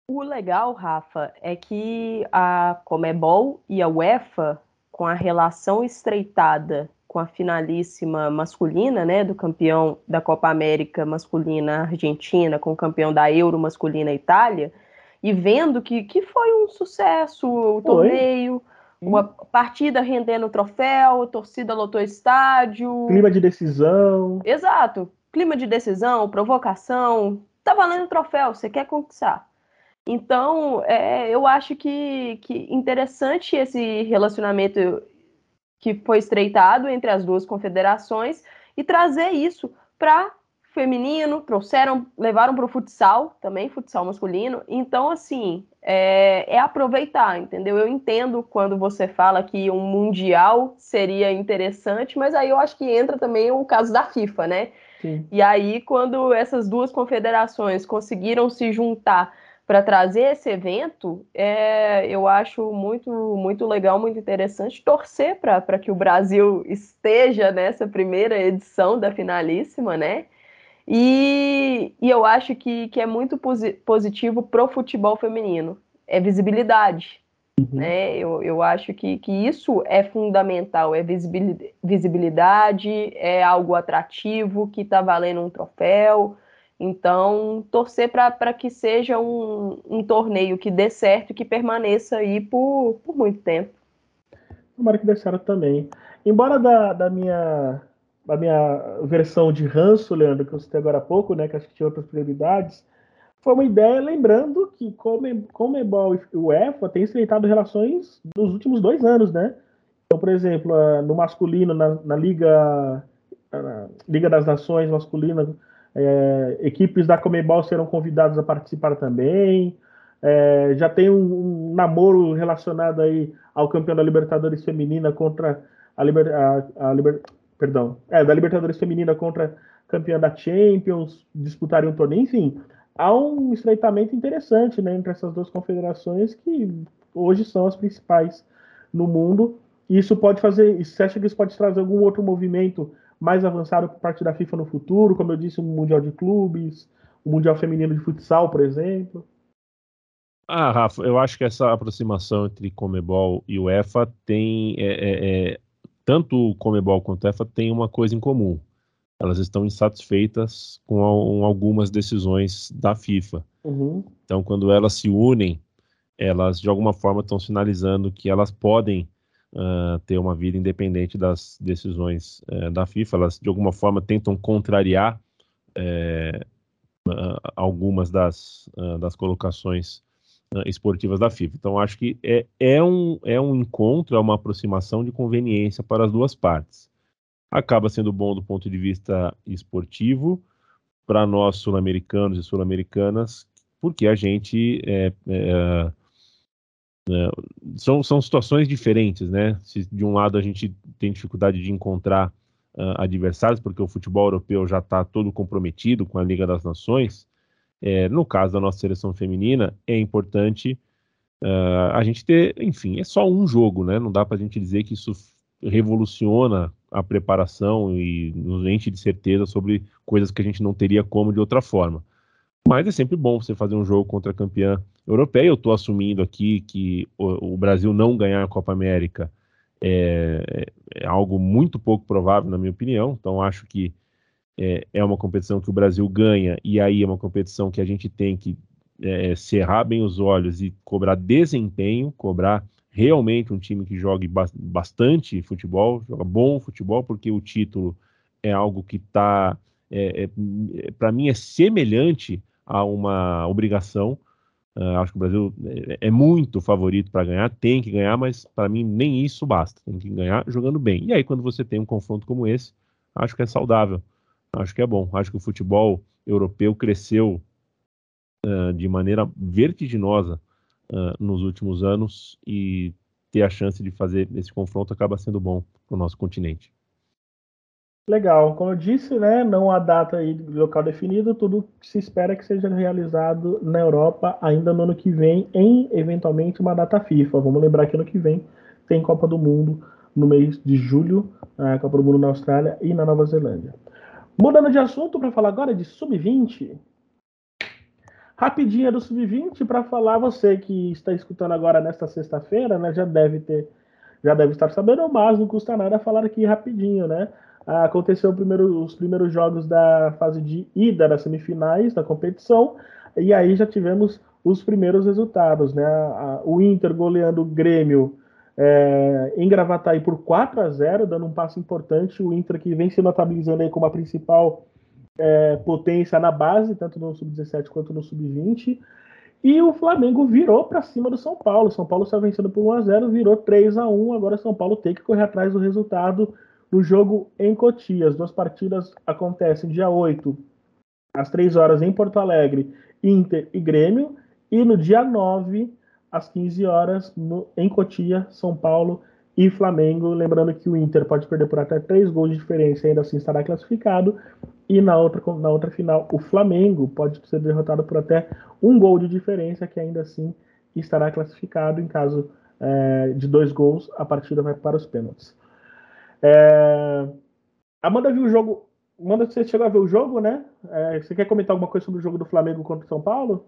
O legal, Rafa, é que a Comebol e a UEFA, com a relação estreitada com a finalíssima masculina, né, do campeão da Copa América masculina Argentina, com o campeão da Euro masculina Itália, e vendo que, que foi um sucesso o torneio, uma partida rendendo troféu, torcida lotou estádio. Clima de decisão. Exato. Clima de decisão, provocação. Tá valendo troféu, você quer conquistar. Então, é, eu acho que, que interessante esse relacionamento que foi estreitado entre as duas confederações e trazer isso para feminino, trouxeram, levaram para o futsal também, futsal masculino. Então, assim, é, é, aproveitar, entendeu? Eu entendo quando você fala que um mundial seria interessante, mas aí eu acho que entra também o caso da FIFA, né? Sim. E aí, quando essas duas confederações conseguiram se juntar para trazer esse evento, é, eu acho muito, muito legal, muito interessante torcer para que o Brasil esteja nessa primeira edição da finalíssima, né? E, e eu acho que, que é muito posi positivo para o futebol feminino, é visibilidade. Uhum. Né? Eu, eu acho que, que isso é fundamental, é visibilidade, é algo atrativo, que está valendo um troféu, Então, torcer para que seja um, um, torneio que dê certo e que permaneça aí por, por muito tempo. Tomara que dê certo também. Embora da, da minha da minha versão de ranço, Leandro, que eu citei agora há pouco, né, que acho que tinha outras prioridades, foi uma ideia lembrando que Comebol e UEFA têm estreitado relações nos últimos dois anos, né? Então, por exemplo, no masculino, na, na Liga, na Liga das Nações masculina, é, equipes da Comebol serão convidadas a participar também. É, já tem um, um, namoro relacionado aí ao campeão da Libertadores feminina contra a, Liber, a, a Liber, perdão, é, da Libertadores feminina contra campeã da Champions, disputarem um torneio, enfim, há um estreitamento interessante né, entre essas duas confederações que hoje são as principais no mundo. E isso pode fazer, você acha que isso pode trazer algum outro movimento mais avançado por parte da FIFA no futuro, como eu disse, um Mundial de Clubes, o um Mundial Feminino de Futsal, por exemplo? Ah, Rafa, eu acho que essa aproximação entre Comebol e UEFA tem. É, é, é, tanto o Comebol quanto a UEFA tem uma coisa em comum. Elas estão insatisfeitas com algumas decisões da FIFA. Uhum. Então, quando elas se unem, elas de alguma forma estão sinalizando que elas podem uh, ter uma vida independente das decisões uh, da FIFA. Elas, de alguma forma, tentam contrariar uh, algumas das, das colocações esportivas da FIFA. Então, acho que é, é, um, é um encontro, é uma aproximação de conveniência para as duas partes. Acaba sendo bom do ponto de vista esportivo para nós sul-americanos e sul-americanas, porque a gente é, é, é, são, são situações diferentes, né? Se de um lado a gente tem dificuldade de encontrar uh, adversários, porque o futebol europeu já está todo comprometido com a Liga das Nações, é, no caso da nossa seleção feminina, é importante uh, a gente ter, enfim, é só um jogo, né? Não dá para a gente dizer que isso revoluciona a preparação e nos enche de certeza sobre coisas que a gente não teria como de outra forma. Mas é sempre bom você fazer um jogo contra a campeã europeia. Eu estou assumindo aqui que o, o, Brasil não ganhar a Copa América é, é, algo muito pouco provável, na minha opinião. Então, acho que é, é, uma competição que o Brasil ganha, e aí é uma competição que a gente tem que é, cerrar bem os olhos e cobrar desempenho, cobrar realmente um time que jogue bastante futebol, joga bom futebol, porque o título é algo que está, é, é, para mim, é semelhante a uma obrigação. Uh, acho que o Brasil é, é muito favorito para ganhar, tem que ganhar, mas para mim nem isso basta. Tem que ganhar jogando bem. E aí, quando você tem um confronto como esse, acho que é saudável, acho que é bom. Acho que o futebol europeu cresceu uh, de maneira vertiginosa uh, nos últimos anos e ter a chance de fazer esse confronto acaba sendo bom para o nosso continente. Legal, como eu disse, né, não há data e local definido, tudo se espera que seja realizado na Europa ainda no ano que vem, em eventualmente uma data FIFA. Vamos lembrar que ano que vem tem Copa do Mundo no mês de julho, a Copa do Mundo na Austrália e na Nova Zelândia. Mudando de assunto para falar agora de sub-20, rapidinha do sub-20 para falar você que está escutando agora nesta sexta-feira, né, já deve ter já deve estar sabendo, mas não custa nada falar aqui rapidinho, né? Aconteceu primeiro, os primeiros jogos da fase de ida das semifinais da competição, e aí já tivemos os primeiros resultados, né? o Inter goleando o Grêmio é, em Gravataí por 4 a 0 dando um passo importante. O Inter que vem se notabilizando aí como a principal é, potência na base, tanto no Sub-17 quanto no Sub-20. E o Flamengo virou para cima do São Paulo. São Paulo estava vencendo por 1 a 0 virou 3 a 1 Agora São Paulo tem que correr atrás do resultado no jogo em Cotia. As duas partidas acontecem dia 8, às 3 horas, em Porto Alegre, Inter e Grêmio. E no dia 9, às 15 horas, no, em Cotia, São Paulo e Flamengo. Lembrando que o Inter pode perder por até 3 gols de diferença e ainda assim estará classificado. E na outra, na outra final, o Flamengo pode ser derrotado por até um gol de diferença, que ainda assim estará classificado. Em caso é, de dois gols, a partida vai para os pênaltis. É... Amanda viu o jogo. Amanda, você chegou a ver o jogo, né? É, você quer comentar alguma coisa sobre o jogo do Flamengo contra o São Paulo?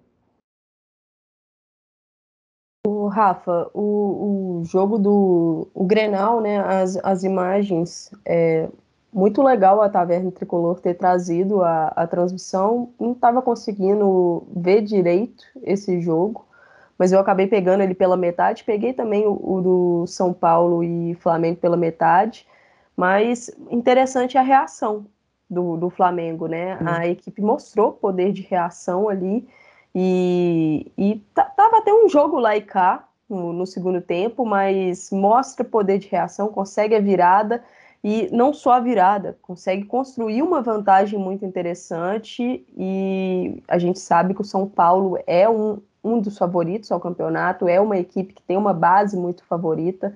O Rafa, o, o jogo do o Grenal, né? As, as imagens é, muito legal a Taverna Tricolor ter trazido a, a transmissão. Não estava conseguindo ver direito esse jogo, mas eu acabei pegando ele pela metade. Peguei também o, o do São Paulo e Flamengo pela metade. Mas interessante a reação do, do Flamengo, né? Hum. A equipe mostrou poder de reação ali. E, e tava até um jogo lá e cá no, no segundo tempo, mas mostra poder de reação, consegue a virada e não só a virada, consegue construir uma vantagem muito interessante e a gente sabe que o São Paulo é um, um dos favoritos ao campeonato, é uma equipe que tem uma base muito favorita,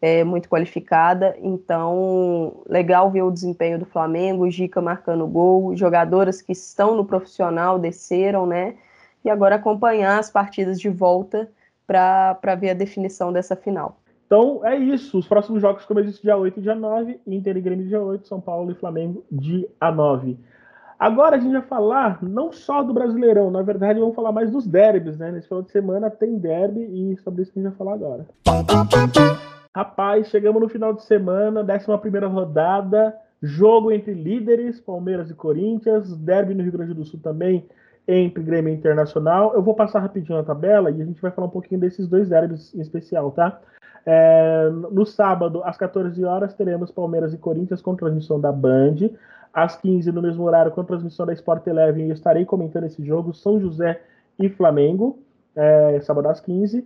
é, muito qualificada, então legal ver o desempenho do Flamengo, Gica marcando gol, jogadoras que estão no profissional desceram, né? E agora acompanhar as partidas de volta para ver a definição dessa final. Então é isso. Os próximos jogos, como eu disse, dia 8 e dia 9, Inter e Grêmio dia 8, São Paulo e Flamengo dia 9. Agora a gente vai falar não só do Brasileirão, na verdade vamos falar mais dos derbys, né? Nesse final de semana tem derby e sobre isso que a gente vai falar agora. Rapaz, chegamos no final de semana, 11 rodada, jogo entre líderes, Palmeiras e Corinthians, derby no Rio Grande do Sul também, entre Grêmio Internacional. Eu vou passar rapidinho a tabela e a gente vai falar um pouquinho desses dois derbys em especial, tá? É, no sábado, às 14 horas, teremos Palmeiras e Corinthians com transmissão da Band. Às 15, no mesmo horário, com transmissão da Sport Eleven, eu estarei comentando esse jogo, São José e Flamengo, é, sábado às 15.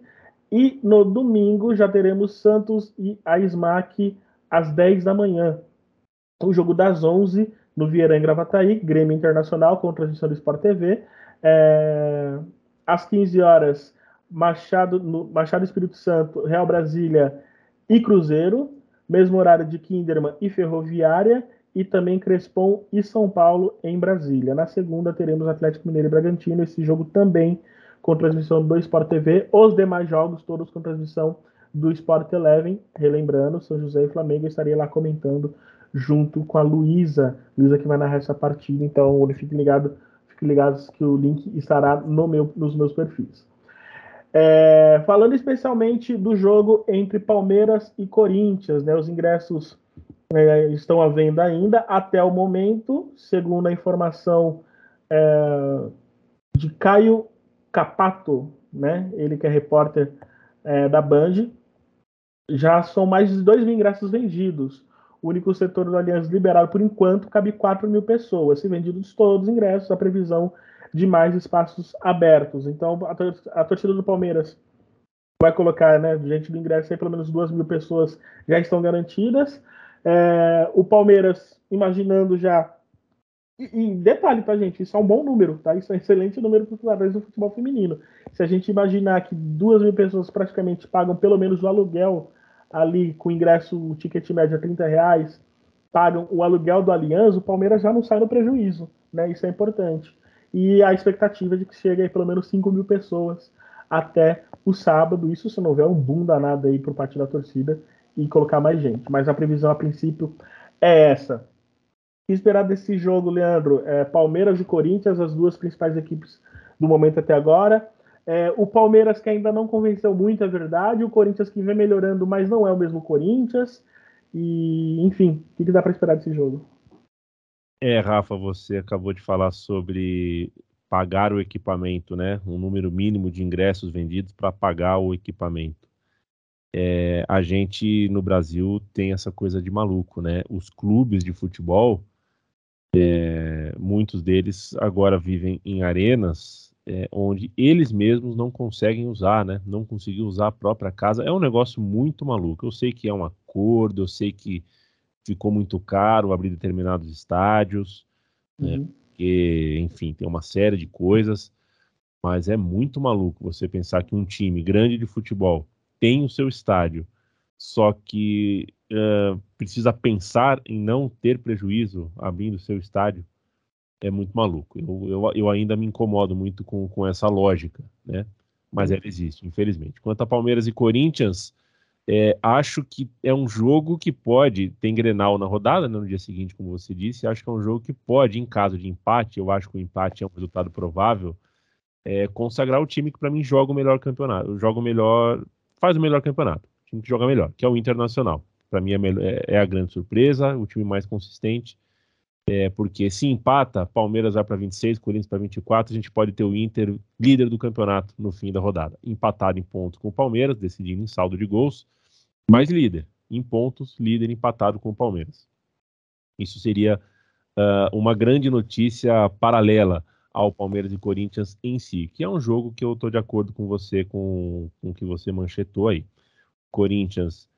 E no domingo já teremos Santos e a SMAC às 10 da manhã. O jogo das 11 no Vieira em Gravataí, Grêmio Internacional com transmissão do Sport TV. É, às 15 horas, Machado, no, Machado Espírito Santo, Real Brasília e Cruzeiro. Mesmo horário de Kinderman e Ferroviária. E também Crespon e São Paulo em Brasília. Na segunda teremos Atlético Mineiro e Bragantino. Esse jogo também com transmissão do Sport TV. Os demais jogos, todos com transmissão do Sport Eleven. Relembrando, São José e Flamengo, eu estaria lá comentando junto com a Luísa. Luísa que vai narrar essa partida, então fiquem ligados fique ligados que o link estará no meu, nos meus perfis. É, falando especialmente do jogo entre Palmeiras e Corinthians, né, os ingressos é, estão à venda ainda até o momento, segundo a informação é, de Caio Capato, né, ele que é repórter é, da Band, já são mais de 2 mil ingressos vendidos. O único setor do Aliança liberado, por enquanto, cabe 4 mil pessoas. Se vendidos todos os ingressos, a previsão de mais espaços abertos. Então, a, a torcida do Palmeiras vai colocar, né, gente do ingresso aí, pelo menos 2 mil pessoas já estão garantidas. É, o Palmeiras, imaginando já. E, detalhe, tá, gente? Isso é um bom número, tá? Isso é um excelente número para o do futebol feminino. Se a gente imaginar que duas mil pessoas praticamente pagam pelo menos o aluguel ali com ingresso, o ticket médio a 30 reais, pagam o aluguel do Aliança, o Palmeiras já não sai no prejuízo, né? Isso é importante. E a expectativa de que chegue aí pelo menos 5 mil pessoas até o sábado, isso se não houver um boom danado aí por parte da torcida e colocar mais gente. Mas a previsão a princípio é essa. Que esperar desse jogo, Leandro? É, Palmeiras e Corinthians, as duas principais equipes do momento até agora. É, o Palmeiras que ainda não convenceu muito, é verdade. O Corinthians que vem melhorando, mas não é o mesmo Corinthians. E, enfim, o que, que dá para esperar desse jogo? É, Rafa, você acabou de falar sobre pagar o equipamento, né? Um número mínimo de ingressos vendidos para pagar o equipamento. É, a gente no Brasil tem essa coisa de maluco, né? Os clubes de futebol, é, muitos deles agora vivem em arenas é, onde eles mesmos não conseguem usar, né? Não conseguiu usar a própria casa. É um negócio muito maluco. Eu sei que é um acordo, eu sei que ficou muito caro abrir determinados estádios, né? uhum. né? Porque, enfim, tem uma série de coisas, mas é muito maluco você pensar que um time grande de futebol tem o seu estádio, só que uh, precisa pensar em não ter prejuízo abrindo o seu estádio é muito maluco. Eu, eu, eu ainda me incomodo muito com, com essa lógica, né? Mas ela existe, infelizmente. Quanto a Palmeiras e Corinthians, é, acho que é um jogo que pode, tem Grenal na rodada, né, no dia seguinte, como você disse, acho que é um jogo que pode, em caso de empate, eu acho que o empate é um resultado provável, é, consagrar o time que para mim joga o melhor campeonato, joga o melhor, faz o melhor campeonato, time que joga melhor, que é o Internacional. para mim é, é, a grande surpresa, o time mais consistente. É, porque se empata, Palmeiras vai para 26, Corinthians para 24, a gente pode ter o Inter líder do campeonato no fim da rodada. Empatado em pontos com o Palmeiras, decidindo em saldo de gols, mas líder. Em pontos, líder empatado com o Palmeiras. Isso seria uh, uma grande notícia paralela ao Palmeiras e Corinthians em si, que é um jogo que eu estou de acordo com você, com, com o que você manchetou aí. Corinthians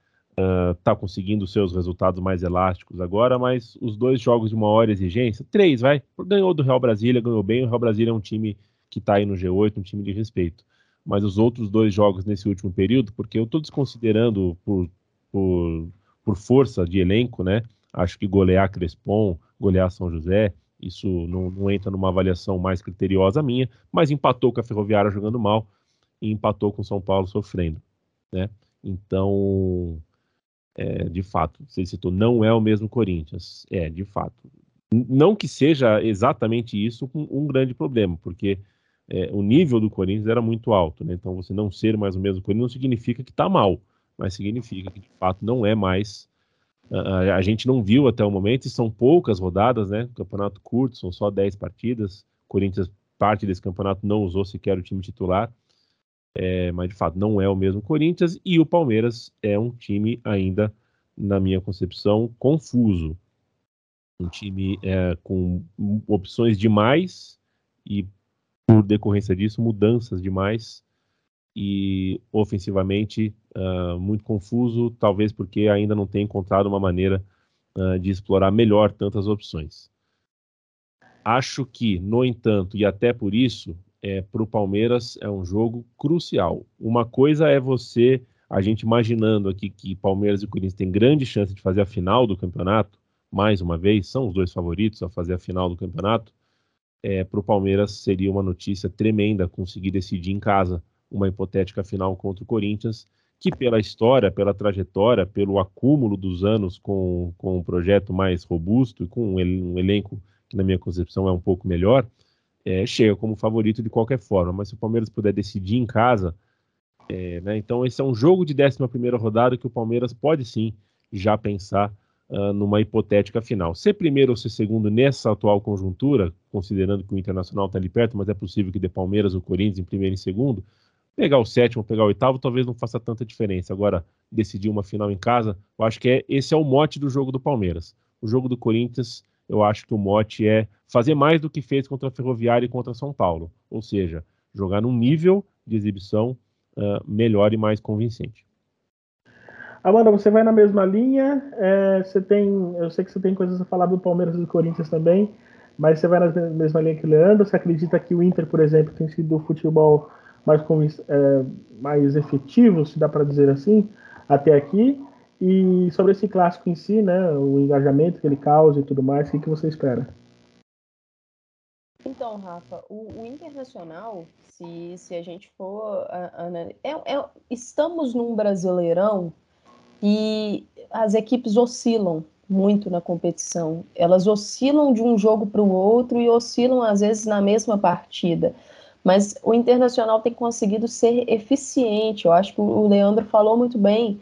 está uh, conseguindo seus resultados mais elásticos agora, mas os dois jogos de maior exigência, três, vai, ganhou do Real Brasília, ganhou bem, o Real Brasília é um time que está aí no G8, um time de respeito. Mas os outros dois jogos nesse último período, porque eu estou desconsiderando por, por, por força de elenco, né? Acho que golear Crespon, golear São José, isso não, não, entra numa avaliação mais criteriosa minha, mas empatou com a Ferroviária jogando mal e empatou com o São Paulo sofrendo, né? Então, é, de fato, você citou, não é o mesmo Corinthians. É, de fato. Não que seja exatamente isso um, grande problema, porque é, o nível do Corinthians era muito alto, né? Então, você não ser mais o mesmo Corinthians não significa que está mal, mas significa que de fato não é mais a, a, gente não viu até o momento, e são poucas rodadas, né? Campeonato curto, são só 10 partidas. Corinthians, parte desse campeonato, não usou sequer o time titular. É, mas de fato não é o mesmo Corinthians. E o Palmeiras é um time ainda, na minha concepção, confuso. Um time é, com opções demais e, por decorrência disso, mudanças demais e ofensivamente uh, muito confuso, talvez porque ainda não tem encontrado uma maneira uh, de explorar melhor tantas opções. Acho que, no entanto, e até por isso, é, para o Palmeiras é um jogo crucial. Uma coisa é você, a gente imaginando aqui que Palmeiras e Corinthians têm grande chance de fazer a final do campeonato, mais uma vez, são os dois favoritos a fazer a final do campeonato. É, para o Palmeiras seria uma notícia tremenda conseguir decidir em casa uma hipotética final contra o Corinthians, que pela história, pela trajetória, pelo acúmulo dos anos com, com um projeto mais robusto e com um, elenco que, na minha concepção, é um pouco melhor, é, chega como favorito de qualquer forma. Mas se o Palmeiras puder decidir em casa, é, né, então esse é um jogo de 11 rodada que o Palmeiras pode sim já pensar uh, numa hipotética final. Ser primeiro ou ser segundo nessa atual conjuntura, considerando que o Internacional está ali perto, mas é possível que dê Palmeiras ou Corinthians em primeiro e segundo, Pegar o sétimo, pegar o oitavo, talvez não faça tanta diferença. Agora, decidir uma final em casa, eu acho que é, esse é o mote do jogo do Palmeiras. O jogo do Corinthians, eu acho que o mote é fazer mais do que fez contra a Ferroviária e contra São Paulo. Ou seja, jogar num nível de exibição uh, melhor e mais convincente. Amanda, você vai na mesma linha. É, você tem, eu sei que você tem coisas a falar do Palmeiras e do Corinthians também, mas você vai na mesma linha que o Leandro. Você acredita que o Inter, por exemplo, tem sido o futebol mais, é, mais efetivo, se dá para dizer assim, até aqui. E sobre esse clássico em si, né, o engajamento que ele causa e tudo mais, o que, que você espera? Então, Rafa, o, o Internacional, se, se a gente for. É, é, estamos num brasileirão e as equipes oscilam muito na competição. Elas oscilam de um jogo para o outro e oscilam, às vezes, na mesma partida. Mas o Internacional tem conseguido ser eficiente. Eu acho que o Leandro falou muito bem,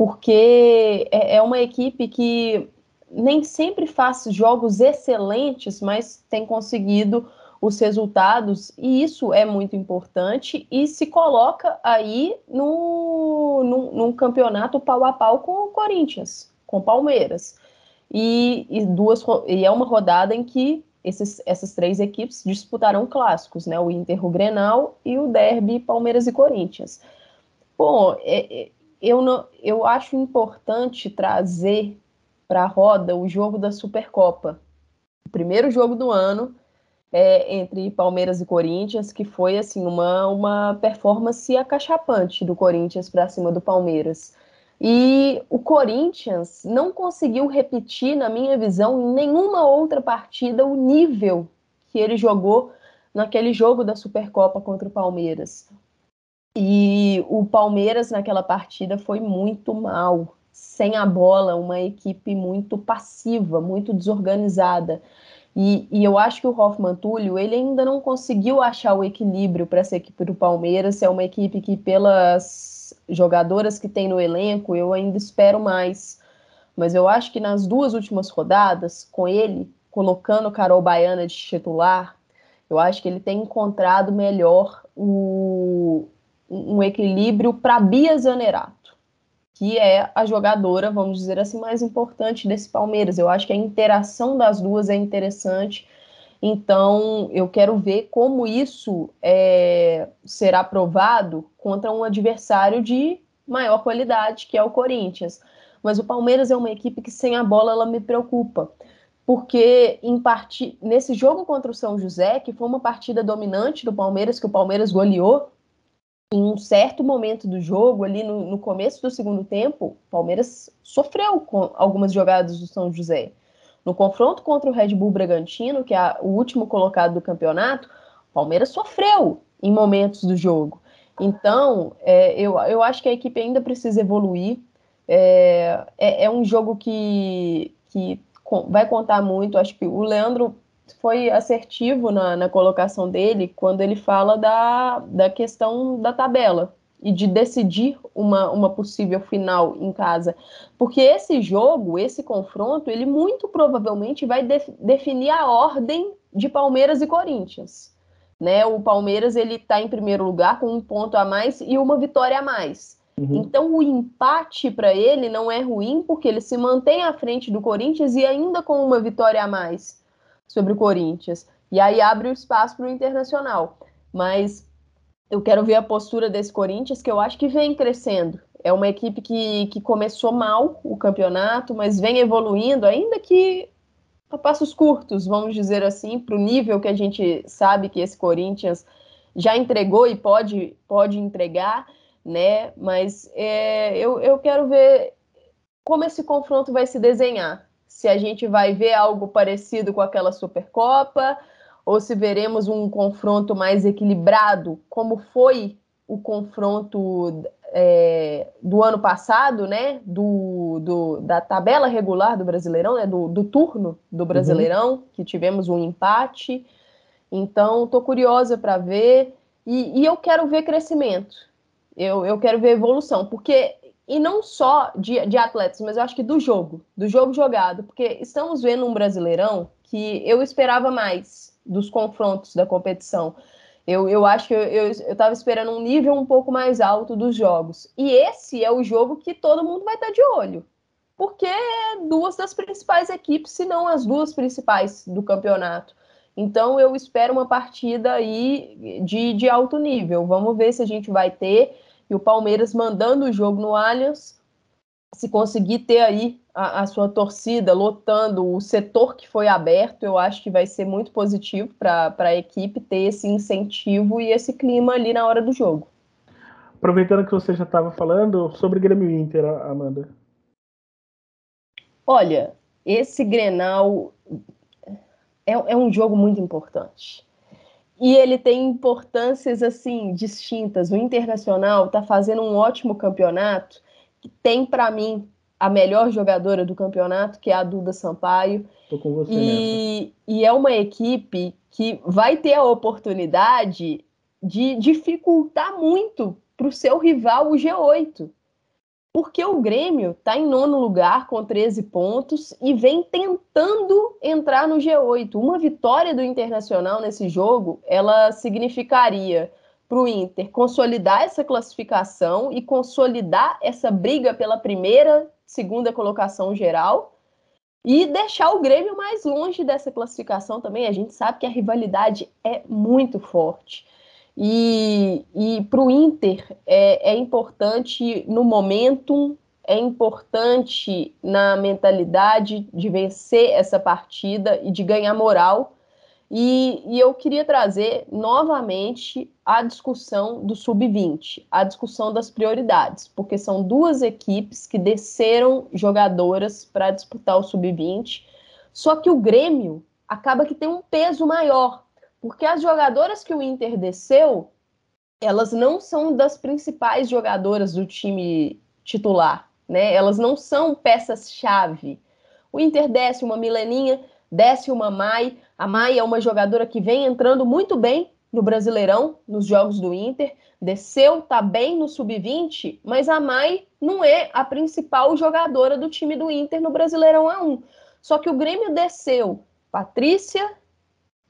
porque é, é uma equipe que nem sempre faz jogos excelentes, mas tem conseguido os resultados, e isso é muito importante, e se coloca aí no, no, num campeonato pau a pau com o Corinthians, com o Palmeiras. E, e, duas, e é uma rodada em que esses, essas três equipes disputarão clássicos, né? O Inter, o Grenal e o Derby, Palmeiras e Corinthians. Bom, é, é, eu, não, eu acho importante trazer para a roda o jogo da Supercopa. O primeiro jogo do ano é, entre Palmeiras e Corinthians, que foi assim uma, uma performance acachapante do Corinthians para cima do Palmeiras. E o Corinthians não conseguiu repetir, na minha visão, em nenhuma outra partida o nível que ele jogou naquele jogo da Supercopa contra o Palmeiras. E o Palmeiras naquela partida foi muito mal, sem a bola, uma equipe muito passiva, muito desorganizada. E, e, eu acho que o Hoffman Túlio ele ainda não conseguiu achar o equilíbrio para essa equipe do Palmeiras. É uma equipe que, pelas jogadoras que tem no elenco, eu ainda espero mais mas eu acho que nas duas últimas rodadas, com ele colocando Carol Baiana de titular, eu acho que ele tem encontrado melhor o, um equilíbrio para Bia Zanerato, que é a jogadora, vamos dizer assim, mais importante desse Palmeiras. Eu acho que a interação das duas é interessante. Então, eu quero ver como isso é, será provado contra um adversário de maior qualidade, que é o Corinthians. Mas o Palmeiras é uma equipe que sem a bola ela me preocupa. Porque em part... nesse jogo contra o São José, que foi uma partida dominante do Palmeiras, que o Palmeiras goleou, em um certo momento do jogo, ali no, no começo do segundo tempo, o Palmeiras sofreu com algumas jogadas do São José. No confronto contra o Red Bull Bragantino, que é o último colocado do campeonato, o Palmeiras sofreu em momentos do jogo. Então, é, eu, eu acho que a equipe ainda precisa evoluir. É, é, é um jogo que, que vai contar muito. Acho que o Leandro foi assertivo na, na colocação dele quando ele fala da, da questão da tabela e de decidir uma, uma possível final em casa. Porque esse jogo, esse confronto, ele muito provavelmente vai def definir a ordem de Palmeiras e Corinthians. Né? O Palmeiras ele está em primeiro lugar com um ponto a mais e uma vitória a mais. Uhum. Então o empate para ele não é ruim porque ele se mantém à frente do Corinthians e ainda com uma vitória a mais sobre o Corinthians. E aí abre o espaço para o Internacional. Mas eu quero ver a postura desse Corinthians, que eu acho que vem crescendo. É uma equipe que, que começou mal o campeonato, mas vem evoluindo, ainda que a passos curtos, vamos dizer assim, para o nível que a gente sabe que esse Corinthians já entregou e pode, pode entregar, né? Mas é, eu, eu quero ver como esse confronto vai se desenhar. Se a gente vai ver algo parecido com aquela Supercopa, ou se veremos um confronto mais equilibrado, como foi o confronto é, do ano passado, né? Do, do, da tabela regular do Brasileirão, né? Do, do turno do Brasileirão, uhum. que tivemos um empate. Então, estou curiosa para ver. E, e, eu quero ver crescimento. Eu, eu quero ver evolução, porque e não só de, de atletas, mas eu acho que do jogo, do jogo jogado, porque estamos vendo um Brasileirão que eu esperava mais dos confrontos da competição. Eu, eu acho que eu estava esperando um nível um pouco mais alto dos jogos. E esse é o jogo que todo mundo vai estar de olho. Porque é duas das principais equipes, se não as duas principais do campeonato. Então eu espero uma partida aí de, de alto nível. Vamos ver se a gente vai ter. E o Palmeiras mandando o jogo no Allianz, se conseguir ter aí a, a, sua torcida lotando o setor que foi aberto, eu acho que vai ser muito positivo para a equipe ter esse incentivo e esse clima ali na hora do jogo. Aproveitando que você já estava falando sobre Grêmio Inter, Amanda. Olha, esse Grenal é, é um jogo muito importante. E ele tem importâncias assim distintas. O Internacional está fazendo um ótimo campeonato tem para mim a melhor jogadora do campeonato, que é a Duda Sampaio. Tô com você e, e é uma equipe que vai ter a oportunidade de dificultar muito para o seu rival, o G8. Porque o Grêmio está em nono lugar com 13 pontos e vem tentando entrar no G8. Uma vitória do Internacional nesse jogo, ela significaria para o Inter consolidar essa classificação e consolidar essa briga pela primeira, segunda colocação geral e deixar o Grêmio mais longe dessa classificação também. A gente sabe que a rivalidade é muito forte. E, e para o Inter é, é importante no momento, é importante na mentalidade de vencer essa partida e de ganhar moral. E, e, eu queria trazer novamente a discussão do sub-20, a discussão das prioridades, porque são duas equipes que desceram jogadoras para disputar o sub-20, só que o Grêmio acaba que tem um peso maior, porque as jogadoras que o Inter desceu, elas não são das principais jogadoras do time titular, né? Elas não são peças-chave. O Inter desce uma Mileninha, desce uma Mai, a Mai é uma jogadora que vem entrando muito bem no Brasileirão, nos jogos do Inter, desceu, tá bem no sub-20, mas a Mai não é a principal jogadora do time do Inter no Brasileirão A1. Só que o Grêmio desceu Patrícia,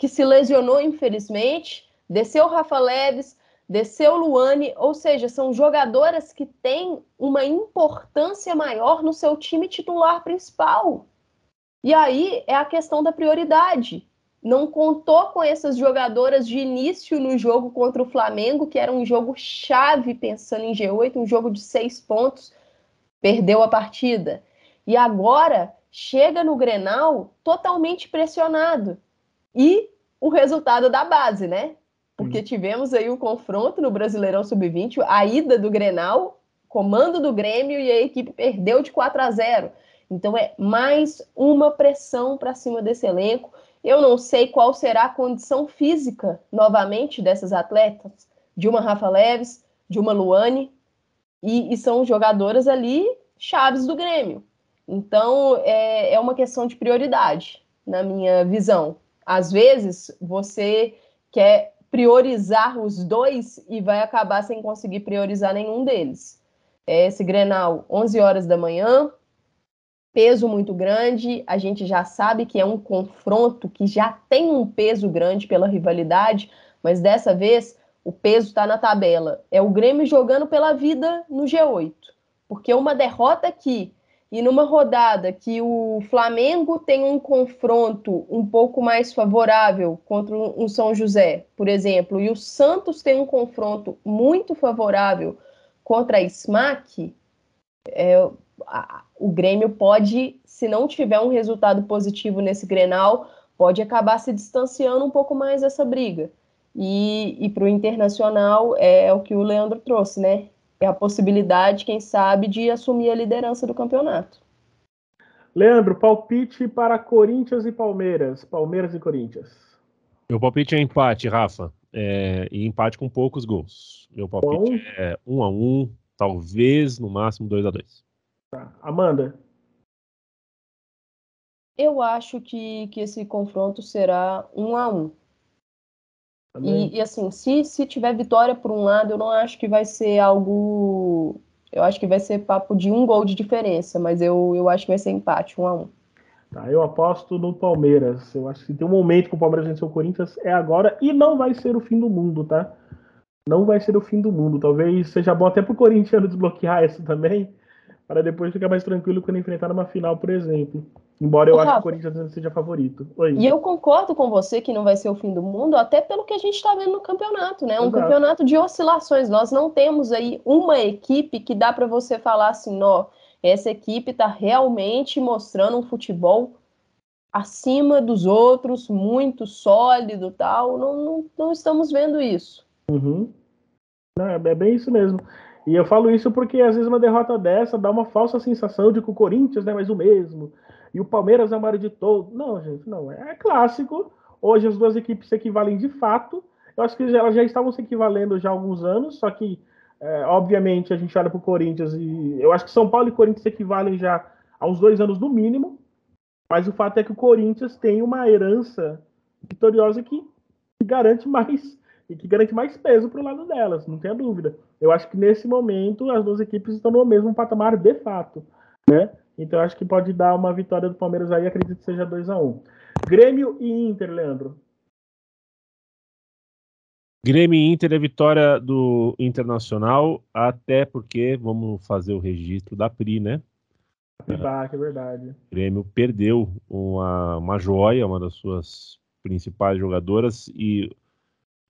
que se lesionou infelizmente, desceu Rafa Leves, desceu Luane, ou seja, são jogadoras que têm uma importância maior no seu time titular principal. E aí é a questão da prioridade. Não contou com essas jogadoras de início no jogo contra o Flamengo, que era um jogo chave pensando em G8, um jogo de seis pontos, perdeu a partida. E agora chega no Grenal totalmente pressionado. E o resultado da base, né? porque tivemos aí o um confronto no Brasileirão Sub-20, a ida do Grenal, comando do Grêmio e a equipe perdeu de 4 a 0. Então é mais uma pressão para cima desse elenco. Eu não sei qual será a condição física novamente dessas atletas, de uma Rafa Leves, de uma Luane, e, e são jogadoras ali chaves do Grêmio. Então é, é uma questão de prioridade, na minha visão. Às vezes você quer priorizar os dois e vai acabar sem conseguir priorizar nenhum deles. É esse Grenal, 11 horas da manhã, peso muito grande, a gente já sabe que é um confronto que já tem um peso grande pela rivalidade, mas dessa vez o peso está na tabela. É o Grêmio jogando pela vida no G8. Porque uma derrota aqui e numa rodada que o Flamengo tem um confronto um pouco mais favorável contra um São José, por exemplo, e o Santos tem um confronto muito favorável contra a SMAC, é, o Grêmio pode, se não tiver um resultado positivo nesse Grenal, pode acabar se distanciando um pouco mais dessa briga. E, e para o Internacional é o que o Leandro trouxe, né? É a possibilidade, quem sabe, de assumir a liderança do campeonato. Leandro, palpite para Corinthians e Palmeiras. Palmeiras e Corinthians. Meu palpite é empate, Rafa. É, e empate com poucos gols. Meu palpite Bom. é 1 um a 1 um, talvez no máximo 2 a 2 tá. Amanda? Eu acho que, que esse confronto será 1 um a 1 um. E, e, assim, se, se tiver vitória por um lado, eu não acho que vai ser algo. Eu acho que vai ser papo de um gol de diferença, mas eu, eu acho que vai ser empate, um a um. Tá, eu aposto no Palmeiras. Eu acho que tem um momento que o Palmeiras venceu o Corinthians é agora e não vai ser o fim do mundo, tá? Não vai ser o fim do mundo. Talvez seja bom até pro Corinthians desbloquear isso também, para depois ficar mais tranquilo quando enfrentar uma final, por exemplo. Embora eu acho que o Corinthians seja favorito. Oi. E eu concordo com você que não vai ser o fim do mundo, até pelo que a gente está vendo no campeonato, né? Um Exato. campeonato de oscilações. Nós não temos aí uma equipe que dá para você falar assim, ó, essa equipe está realmente mostrando um futebol acima dos outros, muito sólido tal. Não, não, não estamos vendo isso. Uhum. Não, é bem isso mesmo. E eu falo isso porque às vezes uma derrota dessa dá uma falsa sensação de que o Corinthians é mais o mesmo e o Palmeiras é o maior de todos. Não, gente, não. É clássico. Hoje as duas equipes se equivalem de fato. Eu acho que elas já estavam se equivalendo já há alguns anos, só que, é, obviamente, a gente olha para o Corinthians e. Eu acho que São Paulo e Corinthians se equivalem já há uns dois anos no mínimo. Mas o fato é que o Corinthians tem uma herança vitoriosa que garante mais e que garante mais peso para o lado delas, não tenha dúvida. Eu acho que nesse momento as duas equipes estão no mesmo patamar de fato, né? Então acho que pode dar uma vitória do Palmeiras aí, acredito que seja 2 a 1 um. Grêmio e Inter, Leandro. Grêmio e Inter é vitória do Internacional, até porque vamos fazer o registro da PRI, né? Ah, é verdade. O Grêmio perdeu uma, uma joia, uma das suas principais jogadoras, e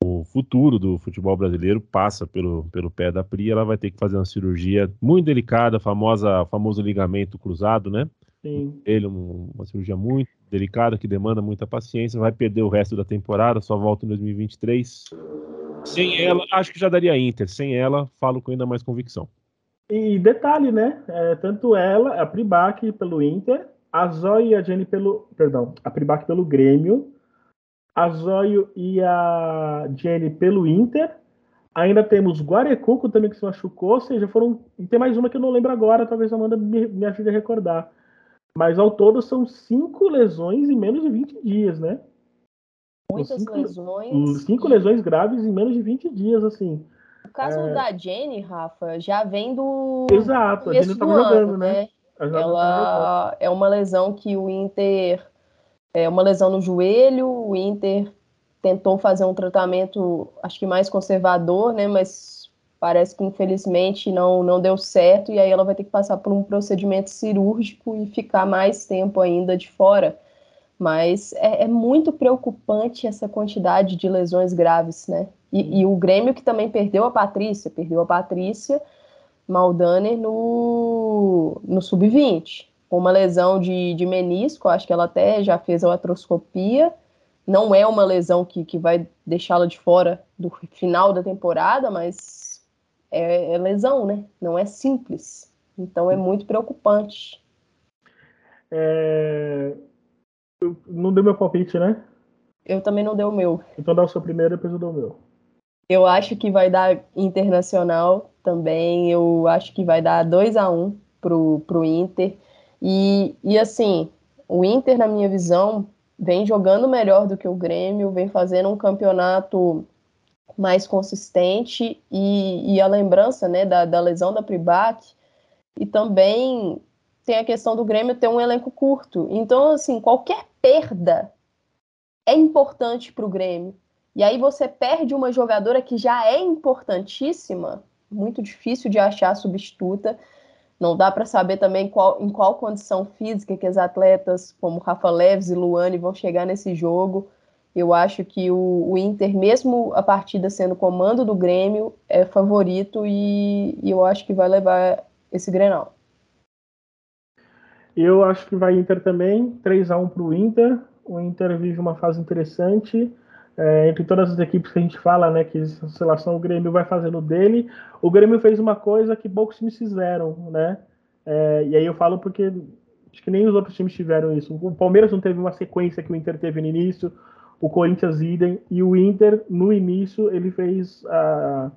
o futuro do futebol brasileiro passa pelo, pelo pé da Pri, ela vai ter que fazer uma cirurgia muito delicada, famosa, famoso ligamento cruzado, né? Sim. Ele uma cirurgia muito delicada que demanda muita paciência, vai perder o resto da temporada, só volta em 2023. Sem ela, acho que já daria Inter. Sem ela, falo com ainda mais convicção. E detalhe, né? É, tanto ela, a Pribac pelo Inter, a Zoe e a Jenny pelo, perdão, a Pribac pelo Grêmio, a Zóio e a Jenny pelo Inter. Ainda temos Guarecuco também que se machucou, ou seja, foram. E tem mais uma que eu não lembro agora, talvez a Amanda me, me ajude a recordar. Mas ao todo são cinco lesões em menos de 20 dias, né? Muitas cinco, lesões. Cinco e... lesões graves em menos de 20 dias, assim. O caso é... da Jenny, Rafa, já vem do. Exato, a Jenny estava jogando, né? né? Ela é uma lesão que o Inter. É uma lesão no joelho, o Inter tentou fazer um tratamento, acho que mais conservador, né? Mas parece que infelizmente não, não deu certo, e aí ela vai ter que passar por um procedimento cirúrgico e ficar mais tempo ainda de fora. Mas é, é muito preocupante essa quantidade de lesões graves, né? E, e, o Grêmio que também perdeu a Patrícia, perdeu a Patrícia Maldaner no, no sub-20, com uma lesão de, de menisco, acho que ela até já fez a atroscopia, não é uma lesão que, que vai deixá-la de fora do final da temporada, mas é, é lesão, né? Não é simples. Então é muito preocupante. É... Não deu meu palpite, né? Eu também não dei o meu. Então dá o seu primeiro, depois eu dou o meu. Eu acho que vai dar internacional também. Eu acho que vai dar 2 a 1 um pro, pro Inter. E, e assim, o Inter, na minha visão, vem jogando melhor do que o Grêmio, vem fazendo um campeonato mais consistente e, e a lembrança né, da, da lesão da Pribac e também tem a questão do Grêmio ter um elenco curto. Então, assim, qualquer perda é importante para o Grêmio. E aí você perde uma jogadora que já é importantíssima, muito difícil de achar substituta. Não dá para saber também qual, em qual condição física que as atletas como Rafa Leves e Luane vão chegar nesse jogo. Eu acho que o, o Inter, mesmo a partida sendo comando do Grêmio, é favorito e, e eu acho que vai levar esse Grenal. Eu acho que vai Inter também, 3 a 1 para o Inter. O Inter vive uma fase interessante. É, entre todas as equipes que a gente fala, né, que a relação o Grêmio vai fazendo dele, o Grêmio fez uma coisa que poucos times fizeram, né? É, e aí eu falo porque acho que nem os outros times tiveram isso. O Palmeiras não teve uma sequência que o Inter teve no início, o Corinthians idem, e o Inter no início ele fez a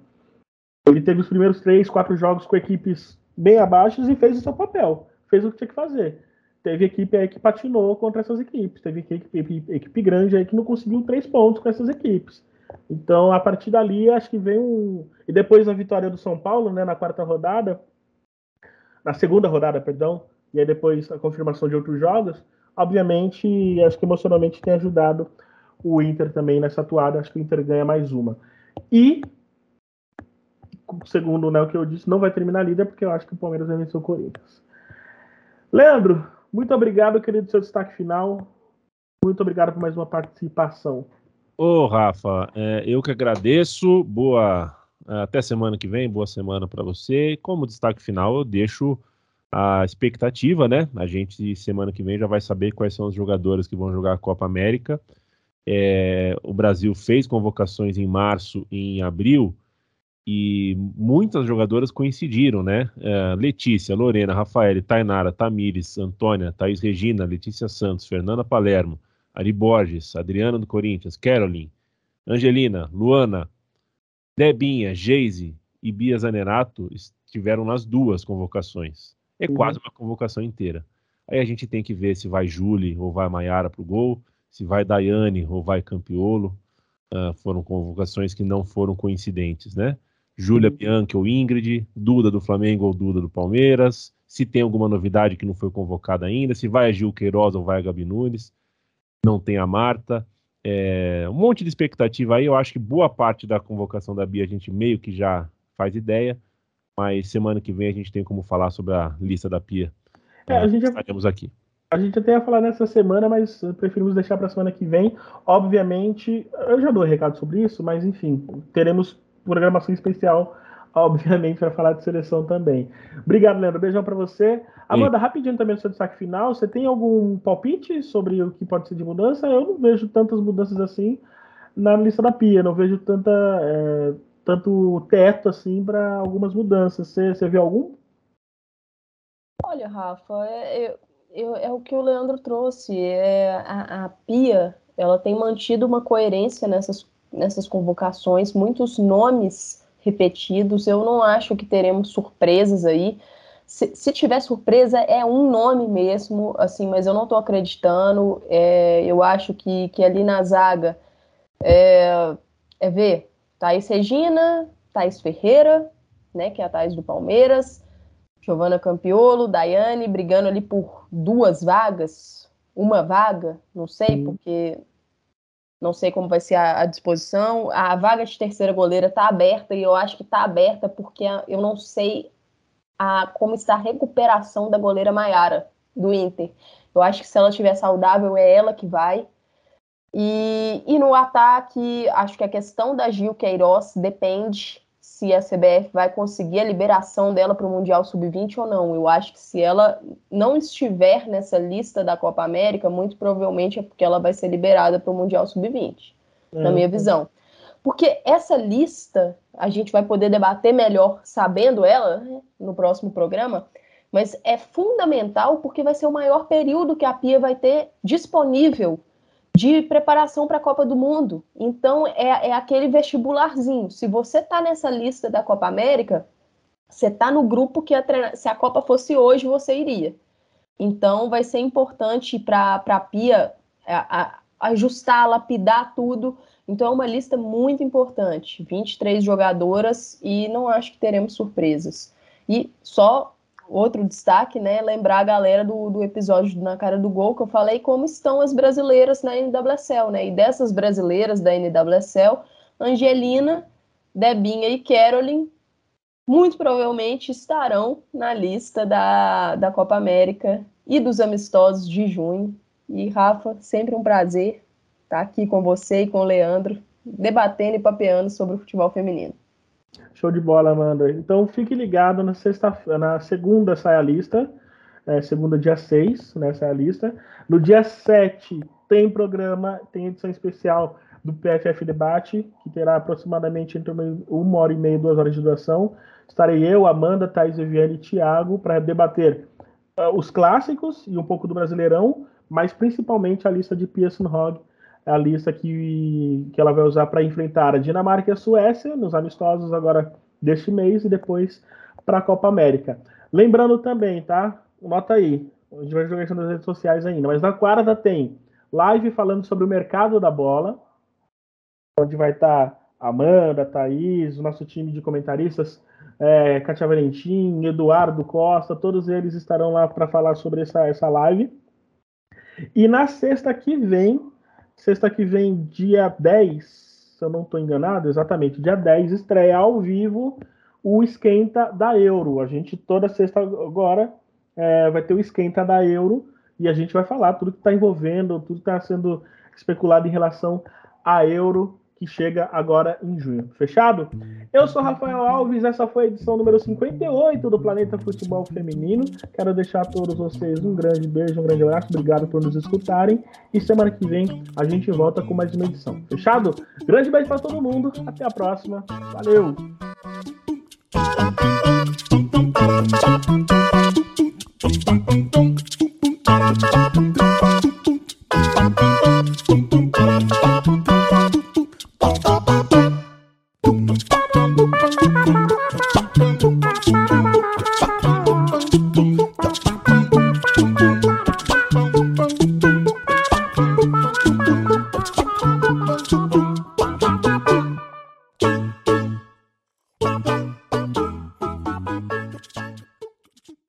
ele teve os primeiros três, quatro jogos com equipes bem abaixo e fez o seu papel, fez o que tinha que fazer teve equipe aí que patinou contra essas equipes. Teve equipe, equipe, grande aí que não conseguiu três pontos com essas equipes. Então, a partir dali, acho que vem um. E depois a vitória do São Paulo, né, na quarta rodada, na segunda rodada, perdão, e aí depois a confirmação de outros jogos, obviamente, acho que emocionalmente tem ajudado o Inter também nessa atuada. Acho que o Inter ganha mais uma. E, segundo né, o que eu disse, não vai terminar líder, porque eu acho que o Palmeiras vai vencer o Corinthians. Leandro, muito obrigado, querido, seu destaque final. Muito obrigado por mais uma participação. Ô, Rafa, é, eu que agradeço. Boa. Até semana que vem, boa semana para você. Como destaque final, eu deixo a expectativa, né? A gente, semana que vem, já vai saber quais são os jogadores que vão jogar a Copa América. É, o Brasil fez convocações em março e em abril e muitas jogadoras coincidiram, né? É, Letícia, Lorena, Rafael, Tainara, Tamires, Antônia, Thaís Regina, Letícia Santos, Fernanda Palermo, Ari Borges, Adriana do Corinthians, Caroline, Angelina, Luana, Debinha, Geise e Bia Zanerato estiveram nas duas convocações. É uhum. quase uma convocação inteira. Aí a gente tem que ver se vai Julie ou vai Maiara para o gol, se vai Daiane ou vai Campiolo. Uh, foram convocações que não foram coincidentes, né? Júlia uhum. Bianchi ou Ingrid, Duda do Flamengo ou Duda do Palmeiras, se tem alguma novidade que não foi convocada ainda, se vai a Gil Queiroz ou vai a Gabi Nunes, não tem a Marta. É, um monte de expectativa aí, eu acho que boa parte da convocação da Bia a gente meio que já faz ideia, mas semana que vem a gente tem como falar sobre a lista da Pia. É, a gente estaremos aqui. A gente até ia falar nessa semana, mas preferimos deixar para a semana que vem. Obviamente, eu já dou recado sobre isso, mas enfim, teremos programação especial, obviamente, para falar de seleção também. Obrigado, Leandro. Beijão para você. Amanda, Sim. rapidinho também no seu destaque final. Você tem algum palpite sobre o que pode ser de mudança? Eu não vejo tantas mudanças assim na lista da Pia. Não vejo tanta, é, tanto teto assim para algumas mudanças. Você, você viu algum? Olha, Rafa, é, é, é, o que o Leandro trouxe. É a, a Pia, ela tem mantido uma coerência nessas nessas convocações, muitos nomes repetidos. Eu não acho que teremos surpresas aí. Se, se tiver surpresa, é um nome mesmo, assim, mas eu não estou acreditando. É, eu acho que, que ali na zaga É, é ver Thaís Regina, Thaís Ferreira, né, que é a Thaís do Palmeiras, Giovana Campiolo, Daiane, brigando ali por duas vagas, uma vaga, não sei, porque não sei como vai ser a, a disposição. A vaga de terceira goleira está aberta e eu acho que está aberta porque eu não sei a, como está a recuperação da goleira Maiara do Inter. Eu acho que se ela estiver saudável, é ela que vai. E, e no ataque, acho que a questão da Gil Queiroz depende se a CBF vai conseguir a liberação dela para o Mundial Sub-20 ou não. Eu acho que se ela não estiver nessa lista da Copa América, muito provavelmente é porque ela vai ser liberada para o Mundial Sub-20, é. na minha visão. Porque essa lista a gente vai poder debater melhor sabendo ela né, no próximo programa, mas é fundamental porque vai ser o maior período que a Pia vai ter disponível de preparação para a Copa do Mundo. Então, é, é aquele vestibularzinho. Se você está nessa lista da Copa América, você está no grupo que a se a Copa fosse hoje, você iria. Então, vai ser importante para a Pia a, a, ajustar, lapidar tudo. Então, é uma lista muito importante. 23 jogadoras e não acho que teremos surpresas. E só outro destaque, né? Lembrar a galera do, do episódio Na Cara do Gol, que eu falei como estão as brasileiras na NWSL, né? E dessas brasileiras da NWSL, Angelina, Debinha e Carolyn muito provavelmente estarão na lista da, da Copa América e dos amistosos de junho. E, Rafa, sempre um prazer estar aqui com você e com o Leandro, debatendo e papeando sobre o futebol feminino. Show de bola, Amanda. Então fique ligado na sexta na segunda sai a lista. É, segunda, dia 6, né? Sai a lista. No dia 7 tem programa, tem edição especial do PFF Debate, que terá aproximadamente entre uma hora e meia e duas horas de duração. Estarei eu, Amanda, Thais Viviane e Thiago para debater uh, os clássicos e um pouco do Brasileirão, mas principalmente a lista de Pearson Hogg a lista que, que ela vai usar para enfrentar a Dinamarca e a Suécia nos amistosos agora deste mês e depois para a Copa América. Lembrando também, tá? Nota aí, a gente vai jogar isso nas redes sociais ainda, mas na quarta tem live falando sobre o mercado da bola, onde vai estar tá Amanda, Thaís, o nosso time de comentaristas, é, Katia Valentim, Eduardo Costa, todos eles estarão lá para falar sobre essa, essa live. E na sexta que vem, Sexta que vem, dia 10, se eu não estou enganado, exatamente, dia 10, estreia ao vivo o Esquenta da Euro. A gente, toda sexta agora, é, vai ter o Esquenta da Euro e a gente vai falar tudo que está envolvendo, tudo que está sendo especulado em relação à Euro que chega agora em junho. Fechado? Eu sou Rafael Alves, essa foi a edição número 58 do Planeta Futebol Feminino. Quero deixar a todos vocês um grande beijo, um grande abraço, obrigado por nos escutarem. E semana que vem a gente volta com mais uma edição. Fechado? Grande beijo para todo mundo, até a próxima. Valeu!